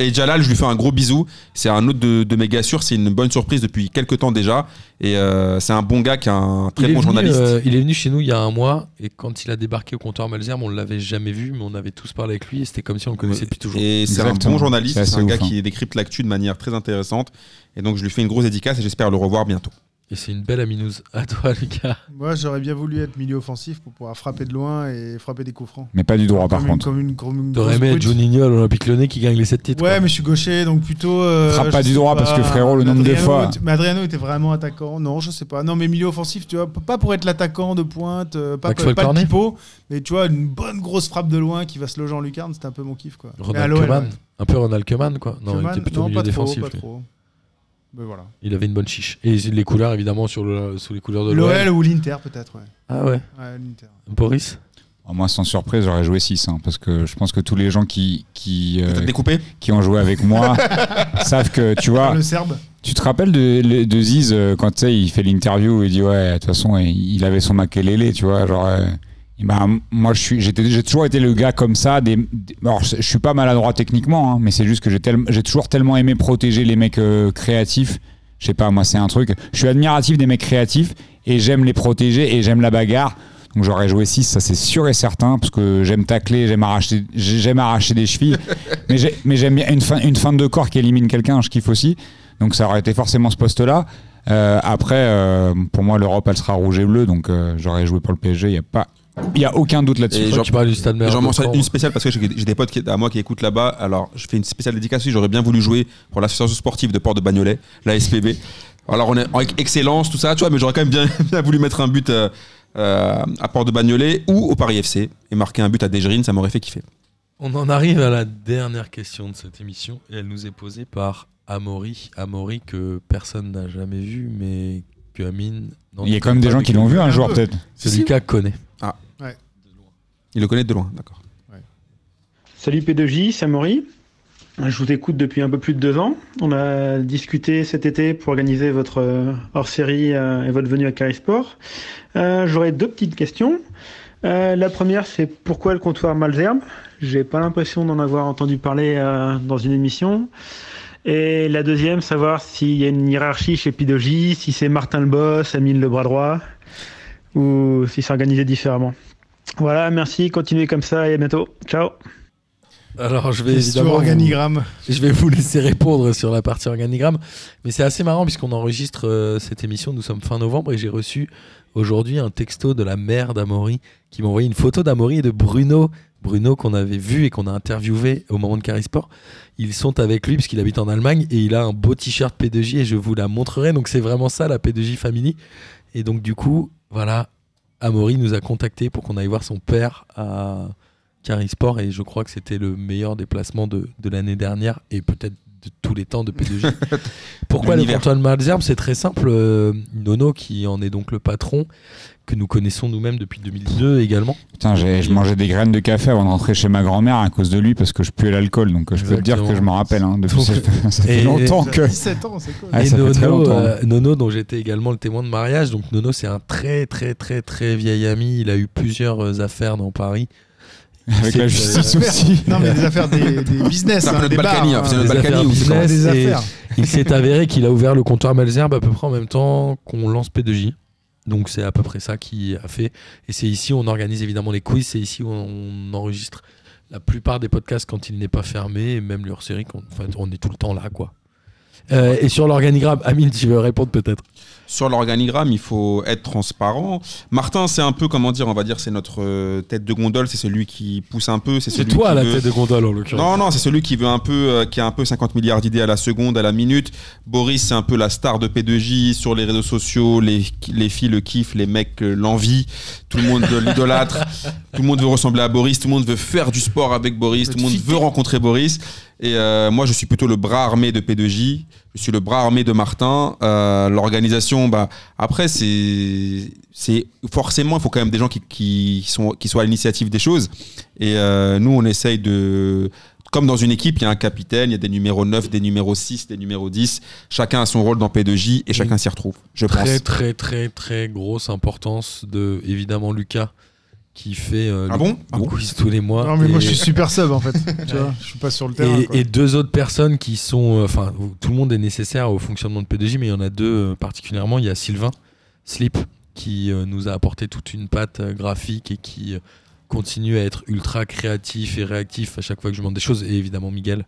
Et Jalal, je lui fais un gros bisou. C'est un autre de, de mes gars sûrs. C'est une bonne surprise depuis quelques temps déjà. Et euh, c'est un bon gars qui est un très il, est bon venu, journaliste. euh, il est venu chez nous il y a un mois et quand il a débarqué au comptoir Malzerbe, on l'avait jamais vu, mais on avait tous parlé avec lui et c'était comme si on le connaissait depuis toujours. Et c'est un bon journaliste. C'est un gars hein. qui décrypte l'actu de manière très intéressante. Et donc, je lui fais une grosse dédicace et j'espère le revoir bientôt. Et c'est une belle aminouse. À toi, Lucas. Moi, j'aurais bien voulu être milieu offensif pour pouvoir frapper de loin et frapper des coups francs. Mais pas du droit, par Comme une- contre. Comme une, comme une T'aurais aimé être. Juninho à l'Olympique Lyonnais qui gagne les 7 titres. Ouais, quoi. mais je suis gaucher, donc plutôt. euh, Frappe pas du droit, parce que frérot, le nombre de fois- était- Mais Adriano était vraiment attaquant. Non, je sais pas. Non, mais milieu offensif, tu vois, pas pour être l'attaquant de pointe, euh, pas, Pas le pas le pipeau, mais tu vois, une bonne grosse frappe de loin qui va se loger en lucarne, c'était un peu mon kiff, quoi. Ronald ouais. Un peu Ronald Koeman, quoi. Non, il Koeman, était plutôt non, milieu pas trop, défensif. pas trop. Mais voilà. Il avait une bonne chiche. Et les couleurs, évidemment, sur le, sous les couleurs de L'OL l'OL. ou l'Inter, peut-être, ouais. Ah ouais. Ouais, l'Inter. Boris Oh, Moi, sans surprise, j'aurais joué 6. parce que je pense que tous les gens qui, qui, euh, qui ont joué avec moi savent que, tu vois. Le Serbe. Tu te rappelles de, le- de Ziz euh, quand tu sais, il fait l'interview, il dit ouais, de toute façon, il avait son makelele, tu vois, genre. euh, ben, moi, je suis, j'étais, j'ai toujours été le gars comme ça. Des, des- alors, je suis pas maladroit techniquement, hein, mais c'est juste que j'ai, tel- j'ai toujours tellement aimé protéger les mecs euh, créatifs. Je sais pas, moi, c'est un truc. Je suis admiratif des mecs créatifs et j'aime les protéger et j'aime la bagarre. Donc j'aurais joué 6, ça c'est sûr et certain, parce que j'aime tacler, j'aime arracher, j'aime arracher des chevilles, mais j'ai- mais j'aime bien une fin, une fin de corps qui élimine quelqu'un, je kiffe aussi. Donc ça aurait été forcément ce poste-là. Euh, après, euh, pour moi, l'Europe, elle sera rouge et bleu, donc euh, j'aurais joué pour le PSG, il n'y a, pas- y a aucun doute là-dessus. J'en- tu parles du Stade J'en mentionne une spéciale parce que j'ai des potes qui- à moi qui écoutent là-bas. Alors, je fais une spéciale dédicace. J'aurais bien voulu jouer pour l'association sportive de Port de Bagnolet, la SPB. Alors, on est en excellence, tout ça, tu vois, mais j'aurais quand même bien, bien voulu mettre un but euh, euh, à Port de Bagnolet ou au Paris FC et marquer un but à Desgerines, ça m'aurait fait kiffer. On en arrive à la dernière question de cette émission et elle nous est posée par Amaury. Amaury que personne n'a jamais vu, mais que Amine. Il y a quand même des gens qui l'ont vu un jour, peut-être. Lucas connaît. Ouais. il le connaît de loin, d'accord. Salut P2J, c'est Amaury. Je vous écoute depuis un peu plus de deux ans. On a discuté cet été pour organiser votre euh, hors-série euh, et votre venue à Carisport. Euh, J'aurais deux petites questions. Euh, la première, c'est pourquoi le comptoir Malzerbe J'ai pas l'impression d'en avoir entendu parler euh, dans une émission. Et la deuxième, savoir s'il y a une hiérarchie chez P2J, si c'est Martin le boss, Amine le bras droit, ou si c'est organisé différemment. Voilà, merci, continuez comme ça et à bientôt. Ciao Alors, je vais évidemment. vous- organigramme. Je vais vous laisser répondre sur la partie organigramme. Mais c'est assez marrant puisqu'on enregistre euh, cette émission. Nous sommes fin novembre et j'ai reçu aujourd'hui un texto de la mère d'Amaury qui m'a envoyé une photo d'Amaury et de Bruno. Bruno qu'on avait vu et qu'on a interviewé au moment de Carisport. Ils sont avec lui puisqu'il habite en Allemagne et il a un beau t-shirt P2J et je vous la montrerai. Donc c'est vraiment ça la P2J Family. Et donc du coup, voilà, Amaury nous a contacté pour qu'on aille voir son père à Carisport et je crois que c'était le meilleur déplacement de, de l'année dernière et peut-être de tous les temps de P2J. Pourquoi le de Malzerbe C'est très simple. euh, Nono, qui en est donc le patron, que nous connaissons nous-mêmes depuis 2002 également. Putain, j'ai- je mangeais des graines de café avant de rentrer chez ma grand-mère à cause de lui parce que je puais l'alcool. Donc je peux te dire que je m'en rappelle. hein, depuis Donc, ça, fait- ça fait et- longtemps que. 17 ans, c'est cool. Ouais, et ça fait Nono, très longtemps. euh, Nono, dont j'étais également le témoin de mariage. Donc Nono, c'est un très très très très vieil ami. Il a eu plusieurs euh, affaires dans Paris. Avec la C'est- justice euh, aussi. Non, mais des affaires, des, des business. C'est un peu hein, notre des Balkany, bars, hein, c'est hein. Balkany affaires ou c'est business, Des et affaires. Il s'est avéré qu'il a ouvert le comptoir Malzerbe à peu près en même temps qu'on lance P2J. Donc c'est à peu près ça qui a fait. Et c'est ici où on organise évidemment les quiz, c'est ici où on enregistre la plupart des podcasts quand il n'est pas fermé, et même leur série, quand, enfin, on est tout le temps là, quoi. Euh, et sur l'organigramme, Amine, tu veux répondre peut-être? Sur l'organigramme, il faut être transparent. Martin, c'est un peu, comment dire, on va dire, c'est notre euh, tête de gondole, c'est celui qui pousse un peu. C'est toi qui la veut- tête de gondole en l'occurrence. Non, non, c'est celui qui veut un peu, euh, qui a un peu 50 milliards d'idées à la seconde, à la minute. Boris, c'est un peu la star de P2J sur les réseaux sociaux. Les, les filles le kiffent, les mecs euh, l'envient. Tout le monde l'idolâtre. tout le monde veut ressembler à Boris. Tout le monde veut faire du sport avec Boris. Tout le monde veut rencontrer Boris. Et euh, moi, je suis plutôt le bras armé de P2J. Je suis le bras armé de Martin. Euh, L'organisation, bah, après, c'est, c'est forcément, il faut quand même des gens qui, qui, sont, qui soient à l'initiative des choses. Et euh, nous, on essaye de. Comme dans une équipe, il y a un capitaine, il y a des numéros 9, des numéros 6, des numéros 10. Chacun a son rôle dans P2J et chacun s'y retrouve, je très, pense. Très, très, très grosse importance de, évidemment, Lucas, qui fait euh, Ah le- bon? le quiz tous les mois. Non, mais moi, Et- je suis super sub, en fait. Tu vois, je suis pas sur le terrain, Et, quoi. et deux autres personnes qui sont. euh, Enfin, tout le monde est nécessaire au fonctionnement de P2J, mais il y en a deux euh, particulièrement. Il y a Sylvain Slip qui euh, nous a apporté toute une patte euh, graphique et qui euh, continue à être ultra créatif et réactif à chaque fois que je demande des choses. Et évidemment, Miguel,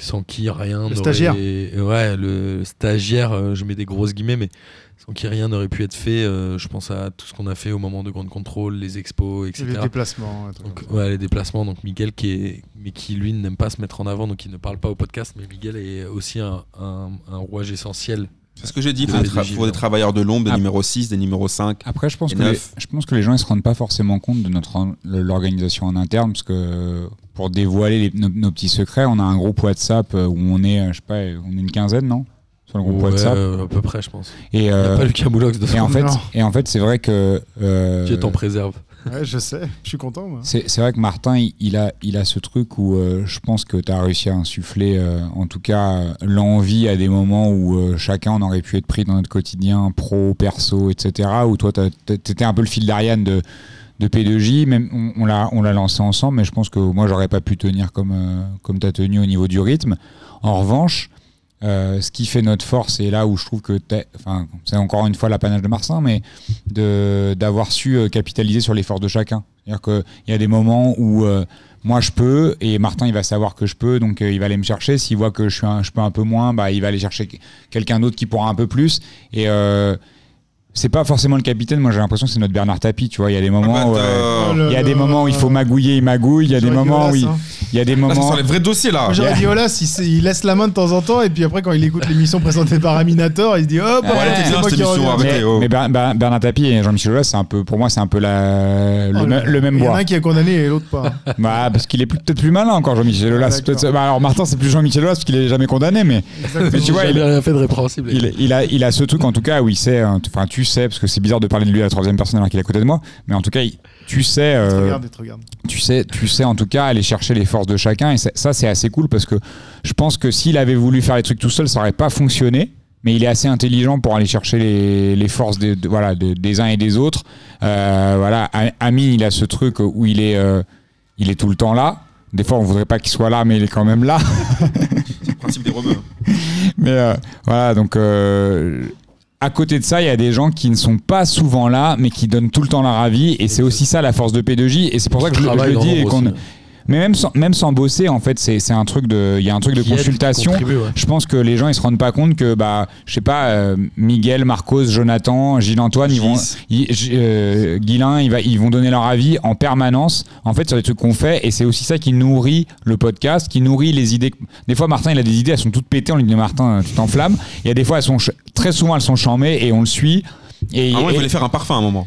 sans qui rien Le stagiaire. Ouais, le stagiaire, euh, je mets des grosses guillemets, mais sans qui rien n'aurait pu être fait. euh, je pense à tout ce qu'on a fait au moment de Grande Contrôle, les expos, etc. les déplacements, Donc, ouais, les déplacements. Donc Miguel qui est, mais qui lui n'aime pas se mettre en avant, donc il ne parle pas au podcast. Mais Miguel est aussi un, un, un rouage essentiel. C'est ce que j'ai dit, il faut, des, P2J, tra- faut des vraiment. travailleurs de l'ombre, des numéros 6, des numéros 5. Après, je pense, que les, 9. je pense que les gens ne se rendent pas forcément compte de notre en- l'organisation en interne, parce que pour dévoiler les- nos, nos petits secrets, on a un groupe WhatsApp euh, où on est, euh, je sais pas, on est une quinzaine, non? Sur le groupe Ouais, WhatsApp. euh, à peu près, je pense. Et, Il y a euh, pas Lucas Moulox de et en fait, Non. et en fait, c'est vrai que. euh, Dieu t'en préserve. Ouais, je sais, je suis content. C'est vrai que Martin, il, a, il a ce truc où euh, je pense que tu as réussi à insuffler, euh, en tout cas, l'envie à des moments où euh, chacun on aurait pu être pris dans notre quotidien, pro, perso, etc. Où toi, tu étais un peu le fil d'Ariane de, de P2J. Même, on, on l'a lancé ensemble, mais je pense que moi, j'aurais pas pu tenir comme, comme tu as tenu au niveau du rythme. En revanche, euh, ce qui fait notre force, et là où je trouve que c'est encore une fois l'apanage de Martin, mais d'avoir su euh, capitaliser sur les forces de chacun. C'est-à-dire qu'il y a des moments où euh, moi je peux, et Martin il va savoir que je peux, donc euh, il va aller me chercher. S'il voit que je, suis un- je peux un peu moins, bah, il va aller chercher quelqu'un d'autre qui pourra un peu plus. Et c'est pas forcément le capitaine, moi j'ai l'impression que c'est notre Bernard Tapie, tu vois. Il y a des moments où, euh, Oh là il y a des moments où il faut magouiller, il magouille. Il y a des moments où il, hein. il y a des Là, ça moments. les vrais dossiers là. J'aurais dit Olas, il, se- il laisse la main de temps en temps, et puis après, quand il écoute l'émission présentée par Aminator, il se dit Hop, Ouais, voilà, reviens. avec- Mais, oh. mais Ber- Ber- Bernard Tapie et Jean-Michel Aulas, c'est un peu, pour moi, c'est un peu la, le, Oh, me- le même Il y en a bois. un qui est condamné et l'autre pas. Bah, parce qu'il est peut-être plus malin encore, Jean-Michel Aulas. bah, alors, Martin, c'est plus Jean-Michel Aulas parce qu'il est jamais condamné, mais, mais tu vois, il a rien fait de répréhensible. il, il a, il a ce truc en tout cas où il sait, hein, enfin, tu sais, parce que c'est bizarre de parler de lui à la troisième personne alors qu'il est à côté de moi, mais en tout cas, tu sais, euh, regarde, regarde. tu sais, tu sais en tout cas aller chercher les forces de chacun et ça c'est assez cool parce que je pense que s'il avait voulu faire les trucs tout seul, ça aurait pas fonctionné. Mais il est assez intelligent pour aller chercher les, les forces des, de- voilà, de- des uns et des autres. Euh, voilà, A- Amine, il a ce truc où il est, euh, il est tout le temps là. Des fois, on voudrait pas qu'il soit là, mais il est quand même là. C'est le principe des rebeux. Mais euh, voilà, donc euh, à côté de ça, il y a des gens qui ne sont pas souvent là, mais qui donnent tout le temps leur avis. Et c'est aussi ça la force de P2J. Et c'est pour ça que je, le- je dis. Et qu'on-. Mais même sans, même sans bosser, en fait, c'est c'est un truc de, il y a un truc de consultation. ouais. Je pense que les gens ils se rendent pas compte que bah, je sais pas, euh, Miguel, Marcos, Jonathan, Gilles Antoine, ils vont, ils- euh, Guilain, ils, va- ils vont donner leur avis en permanence, en fait, sur les trucs qu'on fait. Et c'est aussi ça qui nourrit le podcast, qui nourrit les idées. Des fois, Martin, il a des idées, elles sont toutes pétées. On lui dit Martin, tu t'enflammes. Il y a des fois, elles sont très souvent, elles sont chambées et on le suit. Et, À un moment, et- il voulait faire un parfum à un moment.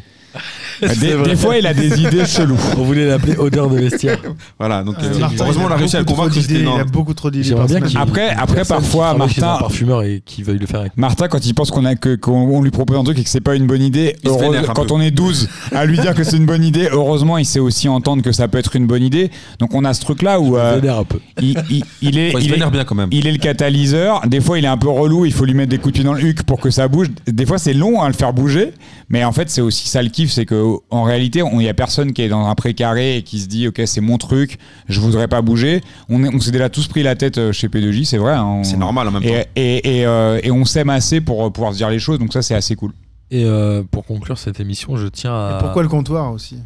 Des, des fois, il a des idées cheloues. On voulait l'appeler odeur de vestiaire. Voilà, donc euh, Martin, heureusement, on a réussi à le convaincre. Il a beaucoup trop d'idées. Après- après, parfois, Martin- un parfumeur et qui veuille le faire avec Martin, quand il pense qu'on a que qu'on on lui propose un truc et que c'est pas une bonne idée, heureuse- quand peu. on est 12 à lui dire que c'est une bonne idée, heureusement, il sait aussi entendre que ça peut être une bonne idée. Donc on a ce truc là où euh, vénère un peu. il, il- il est Ouais, il est- vénère bien quand même. il est le catalyseur. Des fois, il est un peu relou. Il faut lui mettre des coups de pied dans le huc pour que ça bouge. Des fois, c'est long à le faire bouger. Mais en fait, c'est aussi ça le C'est que en réalité, il n'y a personne qui est dans un précaré et qui se dit Ok, c'est mon truc, je voudrais pas bouger. On, est- on s'est déjà tous pris la tête euh, chez P2J, c'est vrai. hein. C'est normal en même temps. Et, et, et, euh, et on s'aime assez pour euh, pouvoir se dire les choses. Donc, ça, c'est assez cool. Et euh, pour conclure cette émission, je tiens à. Et pourquoi le comptoir aussi?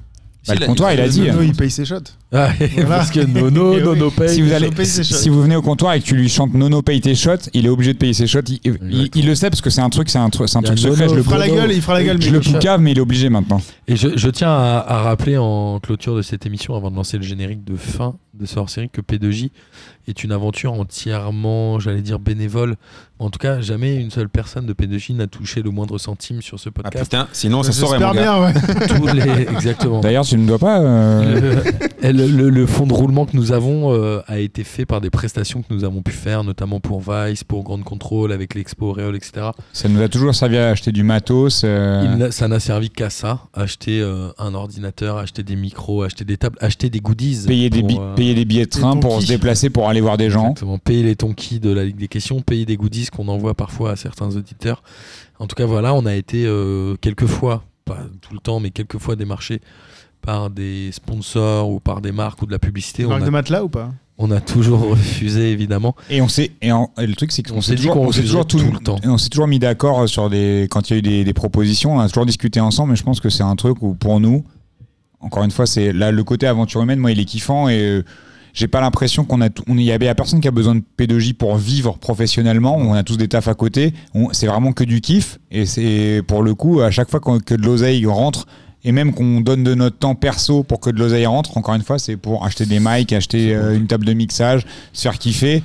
Bah, le comptoir, il a dit. Nono, il paye ses shots. Ah, Voilà. Parce que Nono, Et oui. Nono paye. si vous, allez, paye ses si, shots. si vous venez au comptoir et que tu lui chantes Nono paye tes shots, il est obligé de payer ses shots. Il, il- il le sait parce que c'est un truc, c'est un, truc- c'est un truc secret. Nono, Je le Il fera la gueule, il fera la gueule. je mais le il- poucave, mais il est obligé maintenant. Et je, je tiens à, à rappeler en clôture de cette émission, avant de lancer le générique de fin de ce hors-série, que P2J est une aventure entièrement, j'allais dire, bénévole. En tout cas, jamais une seule personne de P2J n'a touché le moindre centime sur ce Ah podcast. putain, sinon ça saurait mon bien, ouais. Tous les- exactement. D'ailleurs, tu ne dois pas. euh, Le, le- le- le fond de roulement que nous avons euh, a été fait par des prestations que nous avons pu faire, notamment pour Vice, pour Grande Contrôle, avec l'Expo Réol, etc. Ça nous a toujours servi à acheter du matos. euh, Il ça n'a servi qu'à ça, acheter euh, un ordinateur, acheter des micros, acheter des tables, acheter des goodies. payer, des pour, bi- euh, payer des billets de train pour se déplacer pour aller voir des gens. Exactement, payer les tonkis de la Ligue des questions, payer des goodies qu'on envoie parfois à certains auditeurs. En tout cas, voilà, on a été euh, quelques fois, pas tout le temps, mais quelques fois démarché par des sponsors ou par des marques ou de la publicité, on Marque a, de matelas ou pas on a toujours refusé évidemment. Et on s'est et, le truc c'est qu'on On s'est toujours, qu'on on s'est refusait toujours tout, tout le temps. et on s'est toujours mis d'accord sur des quand il y a eu des, des propositions, on a toujours discuté ensemble. Mais je pense que c'est un truc où pour nous, encore une fois, c'est là le côté aventure humaine. Moi, il est kiffant et euh, j'ai pas l'impression qu'on a tout- on il y avait y a personne qui a besoin de P2J pour vivre professionnellement. On a tous des tafs à côté. C'est vraiment que du kiff et c'est pour le coup à chaque fois que de l'oseille rentre. Et même qu'on donne de notre temps perso pour que de l'oseille rentre, encore une fois, c'est pour acheter des mics, acheter euh, une table de mixage, se faire kiffer.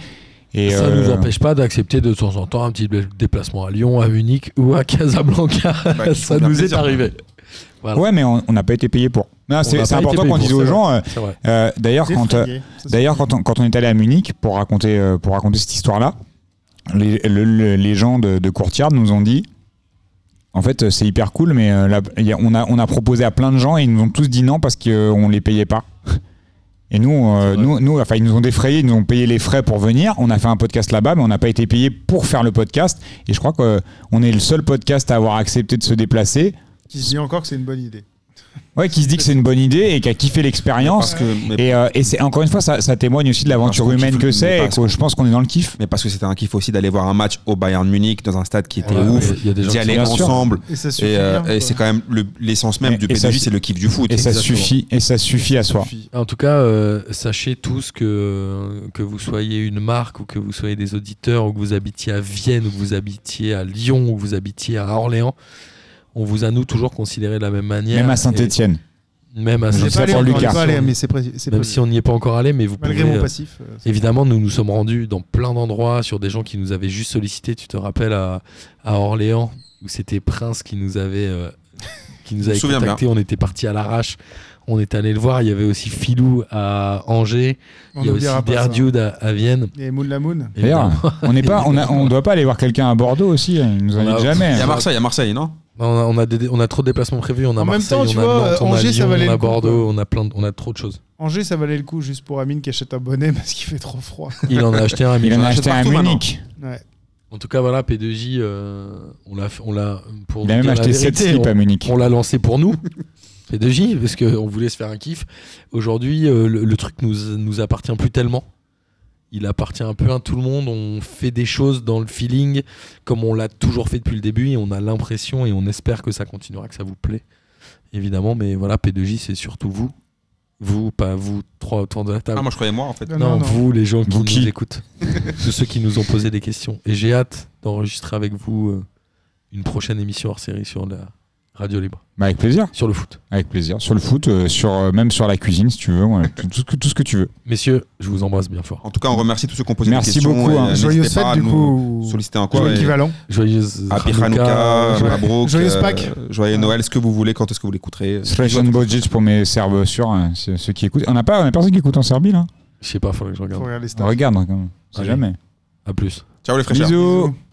Et ça euh, nous empêche pas d'accepter de temps en temps un petit dé- déplacement à Lyon, à Munich ou à Casablanca. Bah, ça nous est arrivé. Voilà. Ouais, mais on n'a pas été payé pour. C'est important qu'on dise aux gens. euh, euh, D'ailleurs, quand, euh, d'ailleurs, quand on, quand on est allé à Munich pour raconter, euh, pour raconter cette histoire-là, les, le- le- les gens de, de Courtyard nous ont dit. En fait, c'est hyper cool, mais euh, là, il y a- on, a, on a proposé à plein de gens et ils nous ont tous dit non parce qu'on les payait pas. Et nous, euh, nous, nous, enfin, ils nous ont défrayé, ils nous ont payé les frais pour venir. On a fait un podcast là-bas, mais on n'a pas été payé pour faire le podcast. Et je crois qu'on est le seul podcast à avoir accepté de se déplacer. Qui se dit encore que c'est une bonne idée. Ouais, qui se dit que c'est une bonne idée et qui a kiffé l'expérience. Et, euh, et c'est encore une fois, ça, ça témoigne aussi de l'aventure humaine que c'est. Et que je pense qu'on est dans le kiff. Mais parce que c'était un kiff aussi d'aller voir un match au Bayern Munich dans un stade qui était Ouais, ouf, mais il y a des gens d'y qui aller Bien sûr. ensemble. Et ça suffit euh, et c'est quand même le- l'essence même Et- du et su- c'est le kiff du foot. Et ça Exactement. suffit. Et ça suffit à soi. En tout cas, euh, sachez tous que, que vous soyez une marque ou que vous soyez des auditeurs ou que vous habitiez à Vienne ou que vous habitiez à Lyon ou que vous habitiez à Orléans, on vous a nous toujours considéré de la même manière. Même à Et- Saint-Etienne. Même à Je On n'est sais pas allé pour encore, on Lucas. n'est pas allé, mais c'est pré- c'est Même si on n'y est pas encore allé, mais vous Malgré pouvez. mon euh, passif, euh, évidemment, nous nous sommes rendus dans plein d'endroits sur des gens qui nous avaient juste sollicité. Tu te rappelles à, à Orléans où c'était Prince qui nous avait euh, qui nous avait contacté. On était parti à l'arrache. On est allé le voir. Il y avait aussi Filou à Angers. On Il y a aussi. Derdude à, à Vienne. Et Moon la Moon. D'ailleurs, on n'est pas, on a, on doit pas aller voir quelqu'un à Bordeaux aussi. hein. Ils nous invitent jamais. Il y a Marseille, il y a Marseille, non? On a, on a des- on a trop de déplacements prévus. On a En même Marseille, temps, tu on a vois, Nantes, on a Angers, ça Lyon, valait on a Bordeaux, on a plein, de- on a trop de choses. Angers, ça valait le coup juste pour Amine qui achète un bonnet parce qu'il fait trop froid. Il en a acheté un. Il en a acheté un à Munich. Ouais. En tout cas, voilà, P2J, euh, on l'a, on l'a pour Il a même acheté 7 vérité, slips à Munich. On l'a lancé pour nous, P2J, parce qu'on voulait se faire un kiff. Aujourd'hui, euh, le, le truc nous, nous appartient plus tellement. Il appartient un peu à tout le monde. On fait des choses dans le feeling, comme on l'a toujours fait depuis le début, et on a l'impression et on espère que ça continuera, que ça vous plaît, évidemment. Mais voilà, P2J, c'est surtout vous. Vous, pas vous, trois autour de la table. Ah, moi je croyais moi en fait. Non, Non, non, non. vous, les gens qui Vous nous qui écoutent. Tous ceux qui nous ont posé des questions. Et j'ai hâte d'enregistrer avec vous euh, une prochaine émission hors série sur la radio libre. Bah, avec plaisir. Sur le foot. Avec plaisir. Sur le foot, euh, sur, euh, même sur la cuisine, si tu veux. ouais, tout, tout ce que, tout ce que tu veux. Messieurs, je vous embrasse bien fort. En tout cas, on remercie tous ceux qui ont posé Merci des questions. beaucoup, et, hein. Joyeuse fête, du coup. Solliciter encore. Équivalent. Joyeuse Happy Hanouka, Hanouka, joyeux- Mabrouk, Joyeuse euh, Pâques. Joyeux Noël, ce que vous voulez, quand est-ce que vous l'écouterez? Fresh and Budget pour mes Serbes sûrs, hein, ceux qui écoutent. On n'a pas, on a personne qui écoute en Serbie, là? Je sais pas, faudrait que je Faut regarde. regarder les On stats. regarde, hein, quand même. On Allez. jamais. À plus. Ciao les fraîcheurs. Bisous. Et